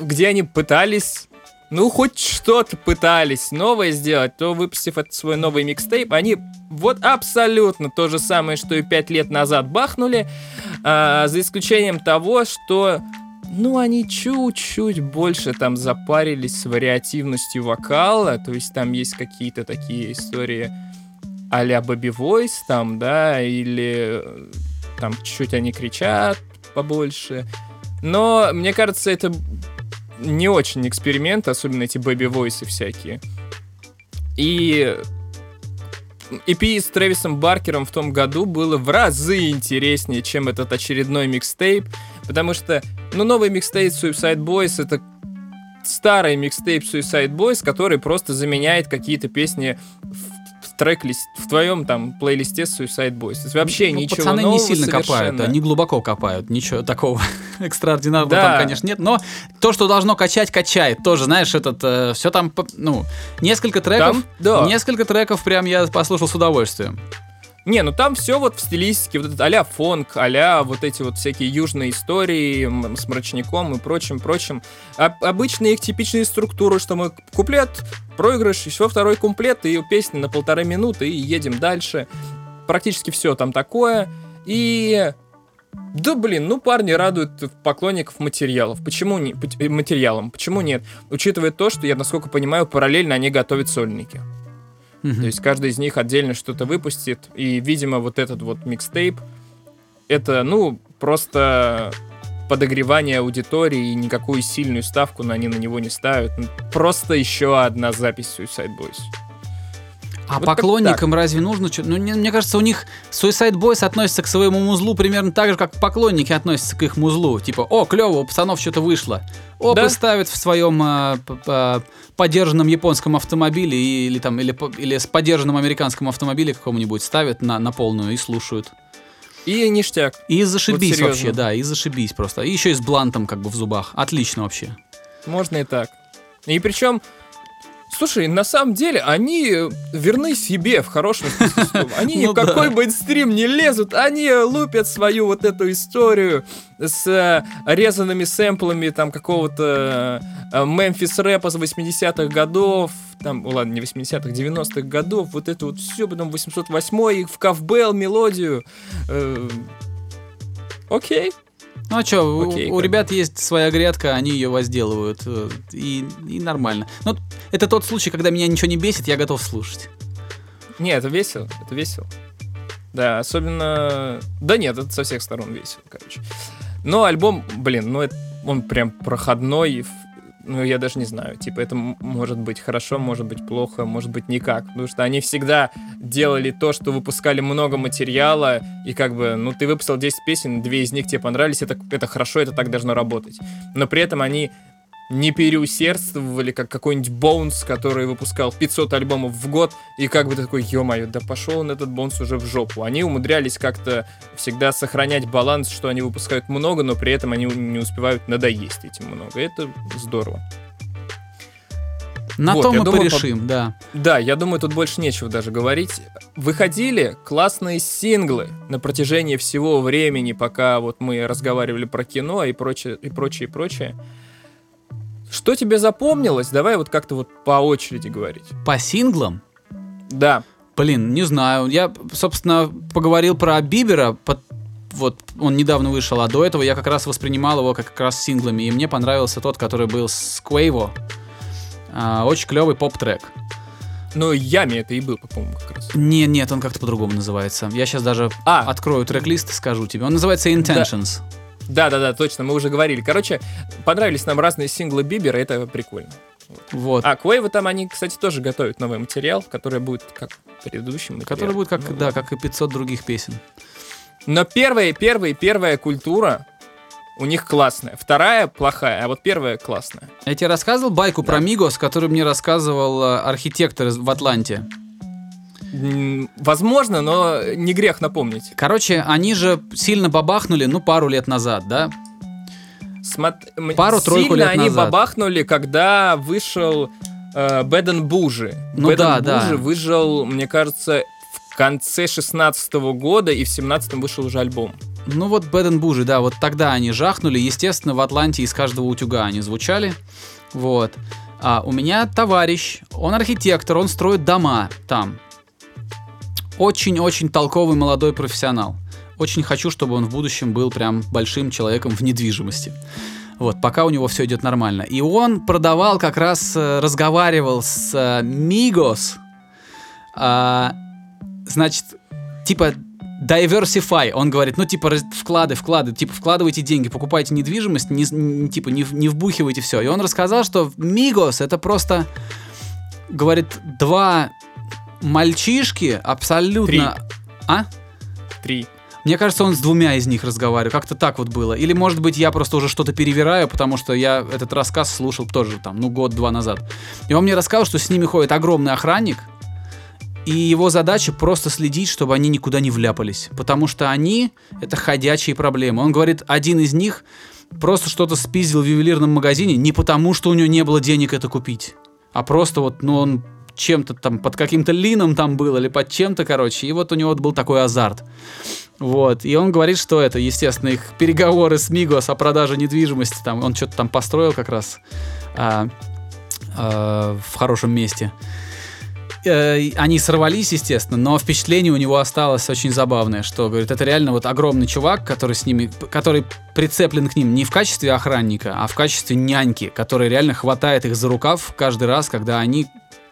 где они пытались, ну хоть что-то пытались новое сделать, то выпустив этот свой новый микстейп, они вот абсолютно то же самое, что и пять лет назад бахнули, а, за исключением того, что ну, они чуть-чуть больше там запарились с вариативностью вокала, то есть там есть какие-то такие истории а-ля Baby Voice там, да, или э, там чуть-чуть они кричат побольше. Но, мне кажется, это не очень эксперимент, особенно эти Voice всякие. И EP с Трэвисом Баркером в том году было в разы интереснее, чем этот очередной микстейп, потому что, ну, новый микстейп Suicide Boys это старый микстейп Suicide Boys, который просто заменяет какие-то песни в трек-лист, в твоем там плейлисте Suicide Boys. То есть вообще Ну, ничего Пацаны нового не сильно копают, совершенно. они глубоко копают. Ничего такого [laughs] экстраординарного Да. там, конечно, нет. Но то, что должно качать, качает. Тоже, знаешь, этот все там, ну, несколько треков. Там, да. Несколько треков прям я послушал с удовольствием. Не, ну там все вот в стилистике, вот этот а-ля фонк, а вот эти вот всякие южные истории с мрачником и прочим, прочим. А- обычные их типичные структуры, что мы куплет, проигрыш, еще второй куплет, и песня на полторы минуты, и едем дальше. Практически все там такое. И... Да блин, ну парни радуют поклонников материалов. Почему не э, материалом? Почему нет? Учитывая то, что я, насколько понимаю, параллельно они готовят сольники. Мгм. То есть каждый из них отдельно что-то выпустит. И, видимо, вот этот вот микстейп, это, ну, просто подогревание аудитории, и никакую сильную ставку на- они на него не ставят. Просто еще одна запись Suicide Boys. А Вот поклонникам разве нужно? чё- Ну, не- мне кажется, у них Suicide Boys относится к своему музлу примерно так же, как поклонники относятся к их музлу. Типа, о, клево, у пацанов что-то вышло. Оп, Да. ставят в своем э, п- п- подержанном японском автомобиле или там или, или с подержанным американском автомобиле какому-нибудь ставят на, на полную и слушают. И ништяк. И зашибись серьезно. вообще, да, и зашибись просто. И еще и с блантом как бы в зубах. Отлично вообще. Можно и так. И причем, слушай, на самом деле они э, верны себе в хорошем смысле. Они ни [laughs] Ну в какой мейнстрим не лезут, они лупят свою вот эту историю с э, резанными сэмплами там какого-то э, Мемфис рэпа с 80-х годов, там, ладно, не 80-х, 90-х годов, вот это вот все, потом 808 и в ковбел мелодию. Окей. Ну а что, у, Окей, у ребят есть своя грядка, они ее возделывают. э, И, и нормально. Ну, это тот случай, когда меня ничего не бесит, я готов слушать. Не, это весело, это весело. Да, особенно... Да нет, это со всех сторон весело, короче. Но альбом, блин, ну это, он прям проходной, ну я даже не знаю, типа это может быть хорошо, может быть плохо, может быть никак, потому что они всегда делали то, что выпускали много материала, и как бы, ну ты выпустил 10 песен, две из них тебе понравились, это, это хорошо, это так должно работать. Но при этом они не переусердствовали, как какой-нибудь Боунс, который выпускал 500 альбомов в год, и как бы ты такой, ё-моё, да пошел он этот Боунс уже в жопу. Они умудрялись как-то всегда сохранять баланс, что они выпускают много, но при этом они не успевают надоесть этим много. Это здорово. На Вот, том я мы думаю, порешим, да. Да, я думаю, тут больше нечего даже говорить. Выходили классные синглы на протяжении всего времени, пока вот мы разговаривали про кино и прочее, и прочее, и прочее. Что тебе запомнилось? Давай вот как-то вот по очереди говорить. По синглам? Да. Блин, не знаю. Я, собственно, поговорил про Бибера. под- Вот он недавно вышел, а до этого я как раз воспринимал его как, как раз синглами. И мне понравился тот, который был с Quavo. А, очень клевый поп-трек. Ну, Ями это и был, по-моему, как раз. Не, нет, он как-то по-другому называется. Я сейчас даже А, открою трек-лист и скажу тебе. Он называется Intentions. Да-да-да, точно, мы уже говорили. Короче, понравились нам разные синглы Бибера, это прикольно. Вот. А, Квейва там, они, кстати, тоже готовят новый материал, который будет как предыдущим который будет как, да, как и 500 других песен. Но первая, первая, первая культура у них классная. Вторая плохая, а вот первая классная. Я тебе рассказывал байку Да. про Мигос, который мне рассказывал э, архитектор в Атланте. Возможно, но не грех напомнить. Короче, они же сильно бабахнули, ну, пару лет назад, да? Смот- Пару-тройку сильно лет они назад. бабахнули, когда вышел э, Бэден Бужи. Ну Бэден да, да. Бужи вышел, мне кажется, в конце 16 года, и в 17 вышел уже альбом. Ну вот Бэден Бужи, да, вот тогда они жахнули. Естественно, в Атланте из каждого утюга они звучали. Вот. А у меня товарищ, он архитектор, он строит дома там. Очень-очень толковый молодой профессионал. Очень хочу, чтобы он в будущем был прям большим человеком в недвижимости. Вот, пока у него все идет нормально. И он продавал, как раз э, разговаривал с э, Мигос. А, значит, типа diversify. Он говорит, ну типа вклады, вклады, типа вкладывайте деньги, покупайте недвижимость, не, не- типа не, не вбухивайте все. И он рассказал, что Мигос это просто, говорит, два мальчишки абсолютно... А? Три. Мне кажется, он с двумя из них разговаривал. Как-то так вот было. Или, может быть, я просто уже что-то перевираю, потому что я этот рассказ слушал тоже там, ну, год-два назад. И он мне рассказал, что с ними ходит огромный охранник, и его задача просто следить, чтобы они никуда не вляпались. Потому что они — это ходячие проблемы. Он говорит, один из них просто что-то спиздил в ювелирном магазине не потому, что у него не было денег это купить, а просто вот, ну, он чем-то там, под каким-то лином там был или под чем-то, короче, и вот у него был такой азарт. Вот, и он говорит, что это, естественно, их переговоры с Мигос о продаже недвижимости, там, он что-то там построил как раз а, а, в хорошем месте. Э, Они сорвались, естественно, но впечатление у него осталось очень забавное, что, говорит, это реально вот огромный чувак, который с ними, который прицеплен к ним не в качестве охранника, а в качестве няньки, который реально хватает их за рукав каждый раз, когда они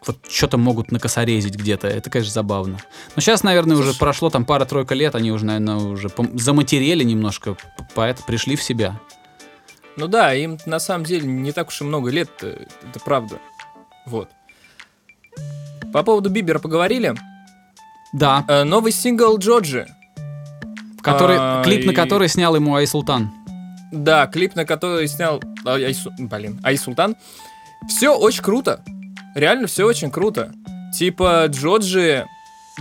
вот что-то могут накосорезить где-то. Это, конечно, забавно. Но сейчас, наверное, уже Слушай. прошло там пара-тройка лет, они уже, наверное, уже заматерели немножко, п- поэт пришли в себя. Ну да, им на самом деле не так уж и много лет, это правда. Вот. По поводу Бибера поговорили. Да, Э, новый сингл Джоджи. который, А, клип, на и- который снял ему Ай Султан. Да, клип, на который снял а, Айсу- блин, Ай Султан. Все очень круто. Реально все очень круто. Типа Джоджи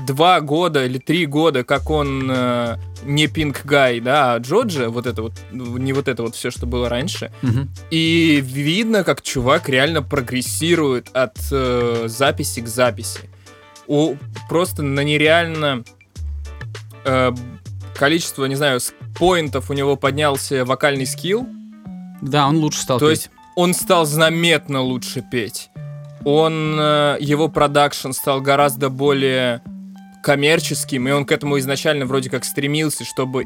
два года или три года, как он э, не Пинк Гай, да, а Джоджи, вот это вот, не вот это вот все, что было раньше. Мгм. И видно, как чувак реально прогрессирует от э, записи к записи. У, просто на нереально э, количество, не знаю, поинтов у него поднялся вокальный скилл. Да, он лучше стал То петь. есть он стал заметно лучше петь. Он, э, его продакшн стал гораздо более коммерческим, и он к этому изначально вроде как стремился, чтобы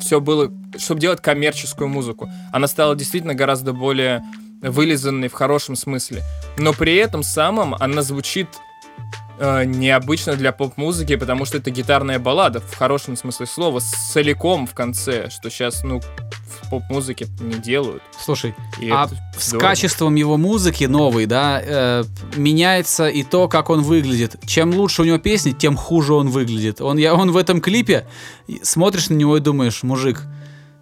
все было, чтобы делать коммерческую музыку. Она стала действительно гораздо более вылизанной в хорошем смысле. Но при этом самом она звучит э, необычно для поп-музыки, потому что это гитарная баллада в хорошем смысле слова, с соляком в конце, что сейчас, ну, в поп-музыке не делают. Слушай, И а с здорово. качеством его музыки новой, да, э, меняется и то, как он выглядит. Чем лучше у него песни, тем хуже он выглядит. Он, я, он в этом клипе, смотришь на него и думаешь, мужик,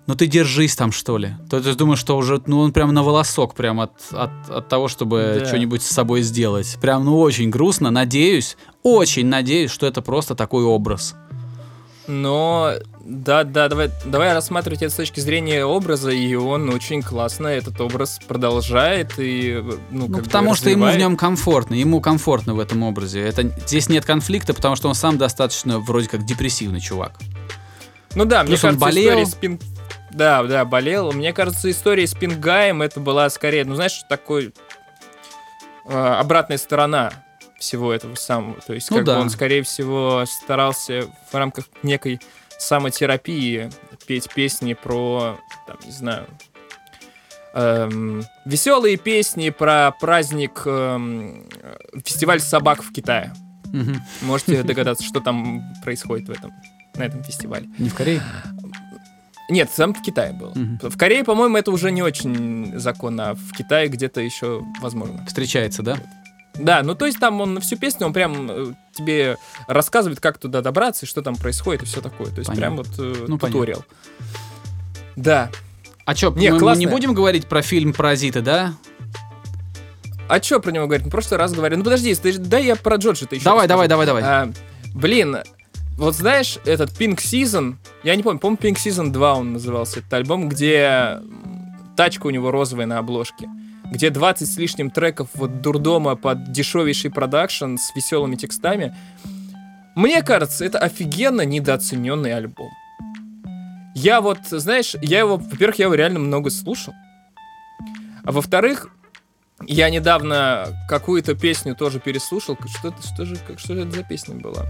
ну ты держись там, что ли. То есть думаешь, что уже, ну он прям на волосок, прям от, от, от того, чтобы Да. что-нибудь с собой сделать. Прям, ну очень грустно. Надеюсь, очень надеюсь, что это просто такой образ. Но да, да, давай, давай рассматривать это с точки зрения образа, и он очень классно этот образ продолжает и ну, Ну, потому что ему в нем комфортно, ему комфортно в этом образе. Это, здесь нет конфликта, потому что он сам достаточно вроде как депрессивный чувак. Ну да, мне Плюс он кажется, болел. история с Пин... Да, да, болел. Мне кажется, история с Пингаем это была скорее, ну знаешь, такой э, обратная сторона всего этого самого. То есть, Ну как бы да. он, скорее всего, старался в рамках некой самотерапии петь песни про, там, не знаю, эм, веселые песни про праздник эм, фестиваль собак в Китае. Мгм. Можете [laughs] догадаться, что там происходит в этом на этом фестивале. Не в Корее? Нет, сам в Китае был. Мгм. В Корее, по-моему, это уже не очень законно, а в Китае где-то еще возможно. Встречается, да? Да, ну то есть там он на всю песню, он прям э, тебе рассказывает, как туда добраться, и что там происходит, и все такое. То есть Понятно. прям вот э, Ну, понятно. туториал. Да. А чё, Не, мы, мы не будем говорить про фильм «Паразиты», да? А что про него говорить? Ну, в прошлый раз говорю. Ну подожди, ты дай я про Джорджа-то еще Давай, давай, давай, давай. А, блин, вот знаешь, этот Pink Season, я не помню, по-моему, Pink Season 2 он назывался, этот альбом, где тачка у него розовая на обложке, где 20 с лишним треков вот дурдома под дешевейший продакшн с веселыми текстами. Мне кажется, это офигенно недооцененный альбом. Я вот, знаешь, я его, во-первых, я его реально много слушал. А во-вторых, я недавно какую-то песню тоже переслушал. Что, что же, как, что это за песня была?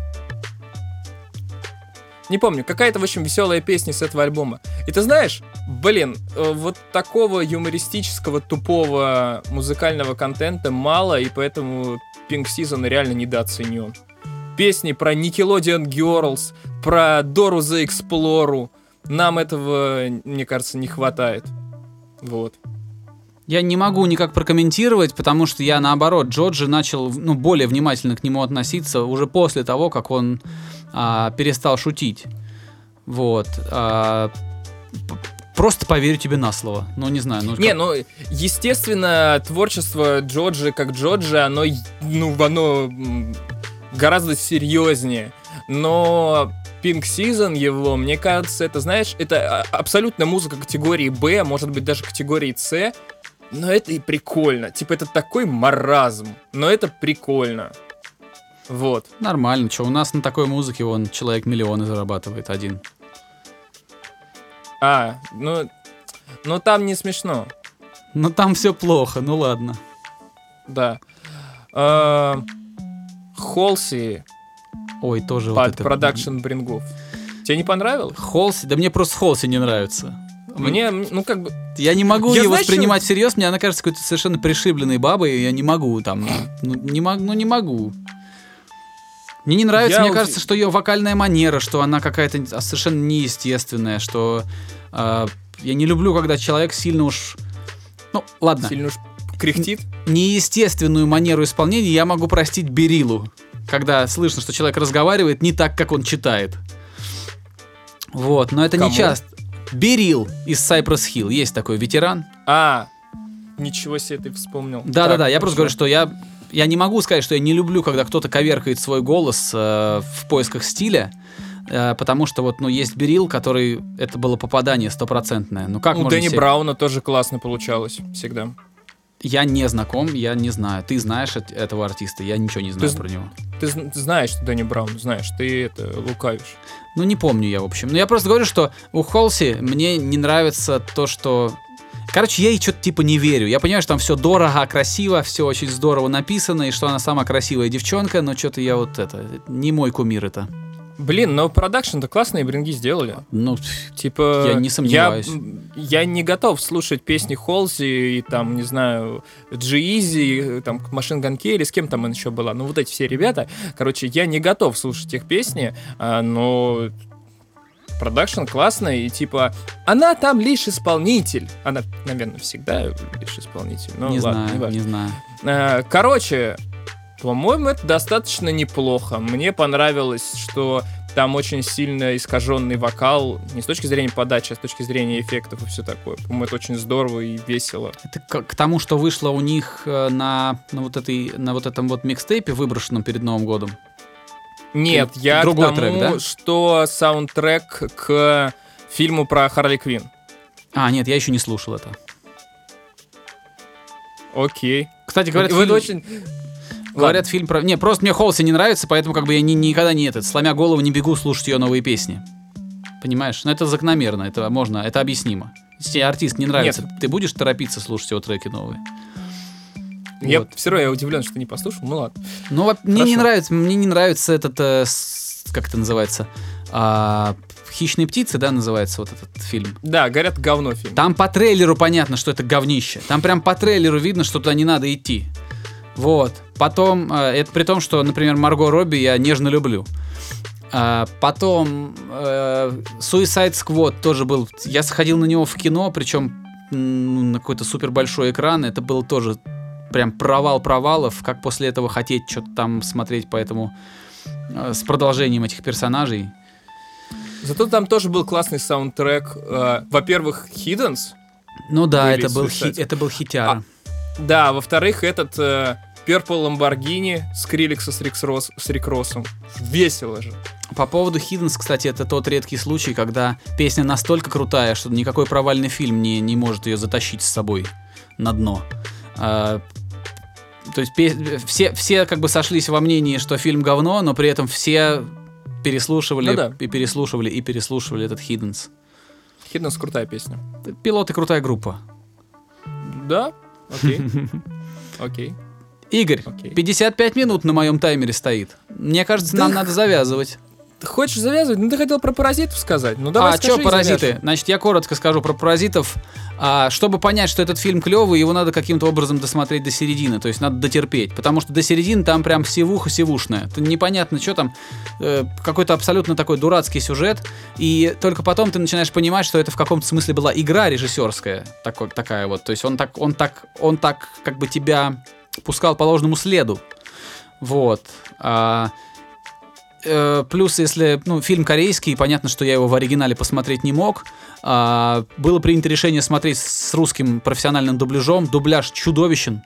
Не помню, какая-то, в общем, веселая песня с этого альбома. И ты знаешь, блин, э, вот такого юмористического, тупого музыкального контента мало, и поэтому Pink Season реально недооценен. Песни про Nickelodeon Girls, про Дору за Эксплору. Нам этого, мне кажется, не хватает. Вот. Я не могу никак прокомментировать, потому что я, наоборот, Джорджи начал ну, более внимательно к нему относиться уже после того, как он а, перестал шутить. Вот. а, просто поверю тебе на слово. Ну, не знаю. Ну, Не, как- ну, естественно, творчество Джорджи как Джорджи, оно, ну, оно гораздо серьезнее. Но Pink Season его, мне кажется, это, знаешь, это а, абсолютно музыка категории Б, может быть, даже категории С. Но это и прикольно. Типа, это такой маразм. Но это прикольно. Вот. Нормально. Что, у нас на такой музыке вон человек миллионы зарабатывает один. А, ну, ну там не смешно. Ну, там все плохо, ну ладно. Да. А, Холси Ой, тоже вот под это... продакшн брингов. Тебе не понравилось? Холси, да мне просто Холси не нравится. Мне, ну как бы, Я не могу Я ее знаешь, воспринимать всерьез, мне она кажется какой-то совершенно пришибленной бабой, я не могу там, ну не, мог, ну, не могу. Мне не нравится, Я мне вот- кажется, что ее вокальная манера, что она какая-то совершенно неестественная, что э, я не люблю, когда человек сильно уж... Ну, ладно, сильно уж кряхтит. неестественную манеру исполнения я могу простить Берилу, когда слышно, что человек разговаривает не так, как он читает. Вот, но это Кому? не часто. Берил из Cypress Hill, есть такой ветеран. А, ничего себе ты вспомнил. Да-да-да, я просто говорю, что я, я не могу сказать, что я не люблю, когда кто-то коверкает свой голос э, в поисках стиля, э, потому что вот, ну, есть Берил, который, это было попадание стопроцентное. Ну, как У Дэнни себе- Брауна тоже классно получалось всегда. Я не знаком, я не знаю. Ты знаешь эт- этого артиста, я ничего не знаю Ты про него. Ты зн- знаешь, что Дэнни Браун, знаешь, ты это лукавишь. Ну, не помню я, в общем. Но я просто говорю, что у Холси мне не нравится то, что... Короче, я ей что-то типа не верю. Я понимаю, что там все дорого, красиво, все очень здорово написано, и что она самая красивая девчонка, но что-то я вот это... Не мой кумир это. Блин, но продакшн-то классные бринги сделали. Ну, Типа... Я не сомневаюсь. Я, я не готов слушать песни Холзи и там, не знаю, Джиизи, там, Машин Ганке или с кем там она еще была. Ну, вот эти все ребята. Короче, я не готов слушать их песни, а, но продакшн классный, и типа, она там лишь исполнитель. Она, наверное, всегда лишь исполнитель. Ну, не ладно, знаю, важно. не знаю. Э, Короче, по-моему, это достаточно неплохо. Мне понравилось, что там очень сильно искаженный вокал, не с точки зрения подачи, а с точки зрения эффектов и все такое. По-моему, это очень здорово и весело. Это к, к тому, что вышло у них э, на, на, вот этой, на вот этом вот микстейпе, выброшенном перед Новым годом. Нет, Ты- я другой к тому, трек, да? что саундтрек к фильму про Харли Квин. А, нет, я еще не слушал это. Окей. Кстати, говорят, Вот фильм- очень... Говорят, фильм про... Не, просто мне Холси не нравится, поэтому как бы я ни- никогда не этот, сломя голову, не бегу слушать ее новые песни. Понимаешь? Но это закономерно, это можно, это объяснимо. Если тебе артист не нравится, ты будешь торопиться слушать его треки новые? Я Вот. все равно я удивлен, что не послушал. Ну ладно. Ну, во- мне не Хорошо. нравится, мне не нравится этот, э, как это называется, а, «Хищные птицы», да, называется вот этот фильм. Да, говорят, говно фильм. Там по трейлеру понятно, что это говнище. Там прям по трейлеру видно, что туда не надо идти. Вот. Потом, э, это при том, что, например, Марго Робби я нежно люблю. А, потом э, Suicide Squad тоже был. Я сходил на него в кино, причем м, на какой-то супер большой экран. Это был тоже прям провал провалов. Как после этого хотеть что-то там смотреть, поэтому э, с продолжением этих персонажей. Зато там тоже был классный саундтрек. Во-первых, Hiddens. Ну да, это был, Suicide. хи- это был хитяра. Да, во-вторых, этот э, Purple Lamborghini Скриликса с, Рикс Рос- с Рик Россом. Весело же. По поводу Hiddens, кстати, это тот редкий случай, когда песня настолько крутая, что никакой провальный фильм не, не может ее затащить с собой на дно. А, то есть пе- все, все как бы сошлись во мнении, что фильм говно, но при этом все переслушивали Ну да. и переслушивали и переслушивали этот Hiddens. Hiddens крутая песня. Пилоты крутая группа. Да? Окей. [laughs] Окей. Игорь, Окей. 55 минут на моем таймере стоит. Мне кажется, нам Да надо завязывать. Ты хочешь завязывать? Ну, ты хотел про паразитов сказать. Ну, давай а что паразиты? завяжем. Значит, я коротко скажу про паразитов. А, чтобы понять, что этот фильм клевый, его надо каким-то образом досмотреть до середины. То есть надо дотерпеть. Потому что до середины там прям севуха севушная. Это непонятно, что там. э, какой-то абсолютно такой дурацкий сюжет. И только потом ты начинаешь понимать, что это в каком-то смысле была игра режиссерская. Такой, такая вот. То есть он так, он так, он так как бы тебя пускал по ложному следу. Вот. А, э, плюс, если, ну, фильм корейский, понятно, что я его в оригинале посмотреть не мог. А, было принято решение смотреть с русским профессиональным дубляжом. Дубляж чудовищен.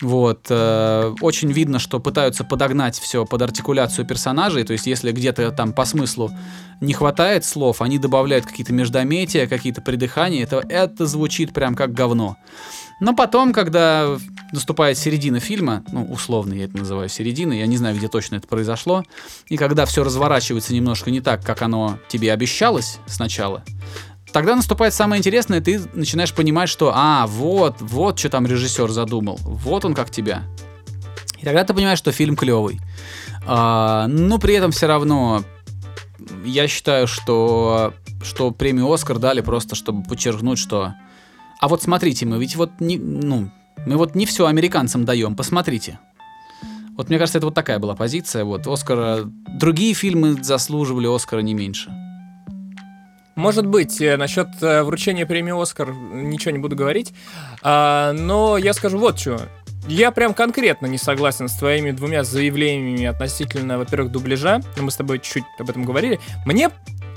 Вот. э, очень видно, что пытаются подогнать все под артикуляцию персонажей. То есть, если где-то там по смыслу не хватает слов, они добавляют какие-то междометия, какие-то придыхания. Это, это звучит прям как говно. Но потом, когда наступает середина фильма, ну, условно я это называю серединой, я не знаю, где точно это произошло, и когда все разворачивается немножко не так, как оно тебе обещалось сначала, тогда наступает самое интересное, ты начинаешь понимать, что, а, вот, вот что там режиссер задумал, вот он как тебя. И тогда ты понимаешь, что фильм клевый. А, но при этом все равно я считаю, что, что премию Оскар дали просто, чтобы подчеркнуть, что а вот смотрите, мы ведь вот не, ну, мы вот не все американцам даем, посмотрите. Вот мне кажется, это вот такая была позиция. Вот Оскара, другие фильмы заслуживали Оскара не меньше. Может быть, э, насчет э, вручения премии Оскар ничего не буду говорить. А, но я скажу вот что. Я прям конкретно не согласен с твоими двумя заявлениями относительно, во-первых, дубляжа. Мы с тобой чуть-чуть об этом говорили. Мне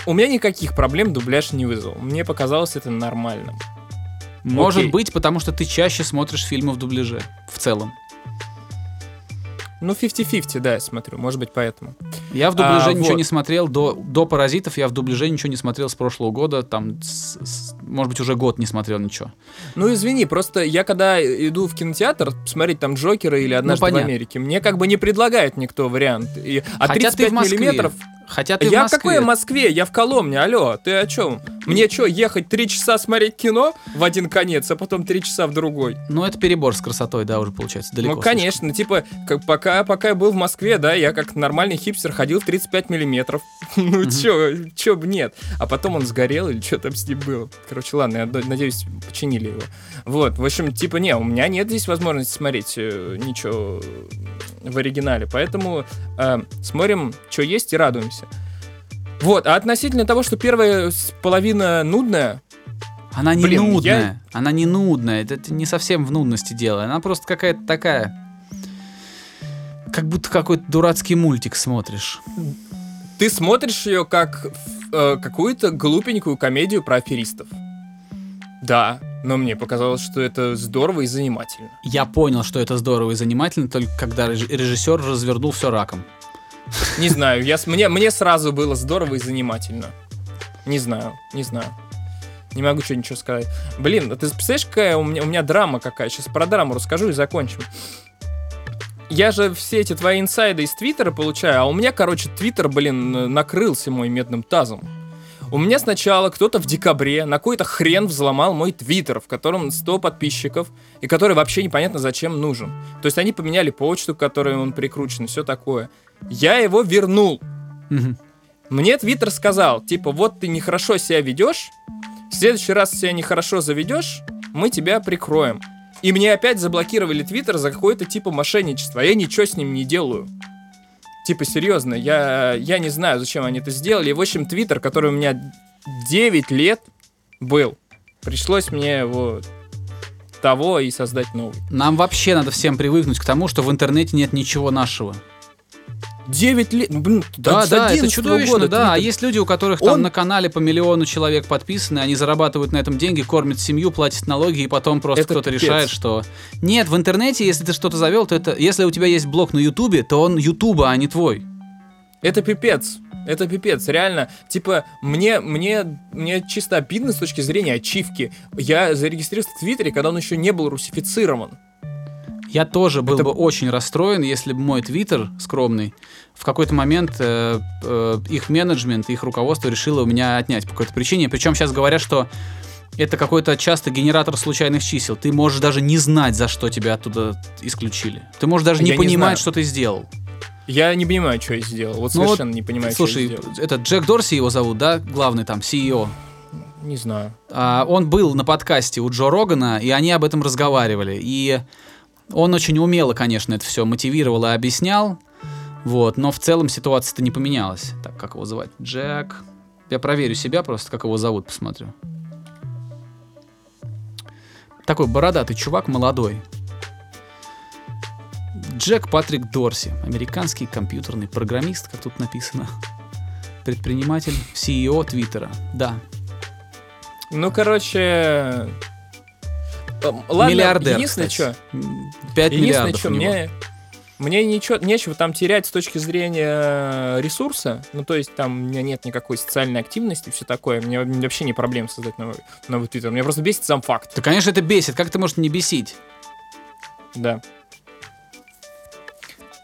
у меня никаких проблем дубляж не вызвал. Мне показалось это нормальным. Может Окей. быть, потому что ты чаще смотришь фильмы в дубляже в целом. Ну, 50-50, да, я смотрю. Может быть, поэтому. Я в дубляже А, ничего вот. не смотрел до, до паразитов. Я в дубляже ничего не смотрел с прошлого года. Там, с- с- может быть, уже год не смотрел ничего. Ну, извини, просто я когда иду в кинотеатр смотреть там Джокера или однажды в Ну, понятно. Америке, мне как бы не предлагает никто вариант. И, а Хотя ты 35 в Москве. миллиметров Хотя ты в я Москве. какой в Москве? Я в Коломне, алло, ты о чем? Мне что, ехать три часа смотреть кино в один конец, а потом три часа в другой? Ну, это перебор с красотой, да, уже получается. Далеко. ну, конечно, типа, как, пока, пока я был в Москве, да, я как нормальный хипстер ходил в 35 миллиметров. [laughs] ну, чё, чё бы нет. А потом он сгорел или что там с ним было. Короче, ладно, я надеюсь, починили его. Вот, в общем, типа, не, у меня нет здесь возможности смотреть э, ничего в оригинале, поэтому э, смотрим, что есть и радуемся. Вот, а относительно того, что первая половина нудная, Она не Блин, нудная. Она не нудная. Это, это не совсем в нудности дело. Она просто какая-то такая. Как будто какой-то дурацкий мультик смотришь. ты смотришь ее как э, какую-то глупенькую комедию про аферистов. Да, но мне показалось, что это здорово и занимательно. Я понял, что это здорово и занимательно, только когда реж- режиссер развернул все раком. Не знаю, я, мне, мне сразу было здорово и занимательно. Не знаю, не знаю. Не могу что ничего сказать. Блин, а ты представляешь, какая у меня, у меня драма какая? Сейчас про драму расскажу и закончим. Я же все эти твои инсайды из Твиттера получаю, а у меня, короче, Твиттер, блин, накрылся мой медным тазом. У меня сначала кто-то в декабре на какой-то хрен взломал мой твиттер, в котором 100 подписчиков, и который вообще непонятно зачем нужен. То есть они поменяли почту, к которой он прикручен, и все такое. Я его вернул. Мне Твиттер сказал, типа, вот ты нехорошо себя ведешь, в следующий раз себя нехорошо заведешь, мы тебя прикроем. И мне опять заблокировали Твиттер за какое-то типа мошенничество, а я ничего с ним не делаю. Типа, серьезно, я, я не знаю, зачем они это сделали. И, в общем, Твиттер, который у меня 9 лет был, пришлось мне его того и создать новый. Нам вообще надо всем привыкнуть к тому, что в интернете нет ничего нашего. 9 лет, ну, блин, Да, да, это 11 чудовищно, года да. А есть люди, у которых там Он- на канале по миллиону человек подписаны, они зарабатывают на этом деньги, кормят семью, платят налоги, и потом просто кто-то решает, что... Нет, в интернете, если ты что-то завел, то это... Если у тебя есть блог на Ютубе, то он Ютуба, а не твой. Это пипец. Это пипец, реально. Типа, мне, мне, мне чисто обидно с точки зрения ачивки. Я зарегистрировался в Твиттере, когда он еще не был русифицирован. Я тоже был Это- бы очень расстроен, если бы мой твиттер скромный в какой-то момент э, э, их менеджмент, их руководство решило у меня отнять по какой-то причине. Причем сейчас говорят, что это какой-то часто генератор случайных чисел. Ты можешь даже не знать, за что тебя оттуда исключили. Ты можешь даже не Я не понимать, знаю. что ты сделал. Я не понимаю, что я сделал. Вот Ну вот, совершенно не понимаю, Слушай, что я сделал. это Джек Дорси его зовут, да? Главный там, CEO. Не знаю. А, он был на подкасте у Джо Рогана, и они об этом разговаривали. И он очень умело, конечно, это все мотивировал и объяснял. Вот, но в целом ситуация-то не поменялась. Так, как его звать? Джек. Я проверю себя просто, как его зовут, посмотрю. Такой бородатый чувак, молодой. Джек Патрик Дорси, американский компьютерный программист, как тут написано. Предприниматель, CEO Твиттера. Да, Ну, короче... эм, Ладно, миллиардер, единственное, кстати. что... М, Пять Единственное, миллиардов что мне... Мне ничего, нечего там терять с точки зрения ресурса. Ну, то есть там у меня нет никакой социальной активности и все такое. Мне вообще не проблем создать новый, новый твиттер. Меня просто бесит сам факт. Да, конечно, это бесит. Как это может не бесить? Да.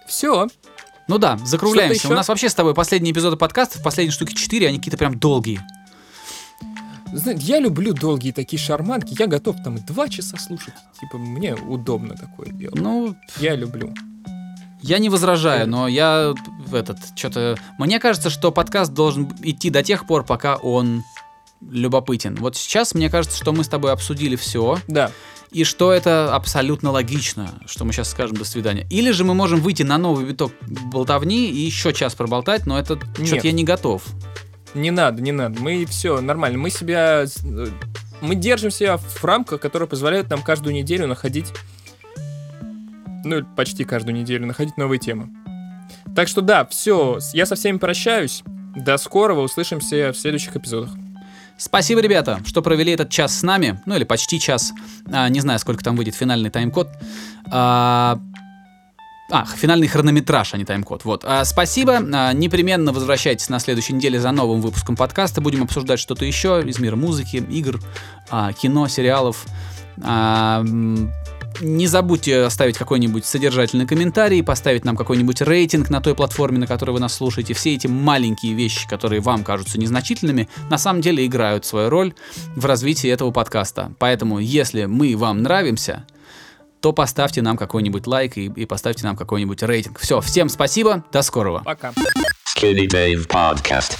Все. Ну да, закругляемся. У нас вообще с тобой последние эпизоды подкастов, последние штуки 4, они какие-то прям долгие. Знаете, я люблю долгие такие шарманки. Я готов там и два часа слушать. Типа, мне удобно такое делать. Ну, Я люблю. я не возражаю, но я этот, что-то... Мне кажется, что подкаст должен идти до тех пор, пока он любопытен. Вот сейчас мне кажется, что мы с тобой обсудили все, Да. и что это абсолютно логично, что мы сейчас скажем «до свидания». Или же мы можем выйти на новый виток болтовни и еще час проболтать, но это что-то я не готов. Не надо, не надо. Мы все нормально. Мы себя... э, Мы держим себя в рамках, которые позволяют нам каждую неделю находить... Ну, почти каждую неделю находить новые темы. Так что да, все. Я со всеми прощаюсь. До скорого. Услышимся в следующих эпизодах. Спасибо, ребята, что провели этот час с нами, ну или почти час. А, не знаю, сколько там выйдет финальный тайм-код. А, а, финальный хронометраж, а не тайм-код. Вот. А, спасибо. А, непременно возвращайтесь на следующей неделе за новым выпуском подкаста. Будем обсуждать что-то еще из мира музыки, игр, а, кино, сериалов. А, не забудьте оставить какой-нибудь содержательный комментарий, поставить нам какой-нибудь рейтинг на той платформе, на которой вы нас слушаете. Все эти маленькие вещи, которые вам кажутся незначительными, на самом деле играют свою роль в развитии этого подкаста. Поэтому, если мы вам нравимся, то поставьте нам какой-нибудь лайк и, и поставьте нам какой-нибудь рейтинг. Все, всем спасибо, до скорого. Пока. Skinny Dave Podcast.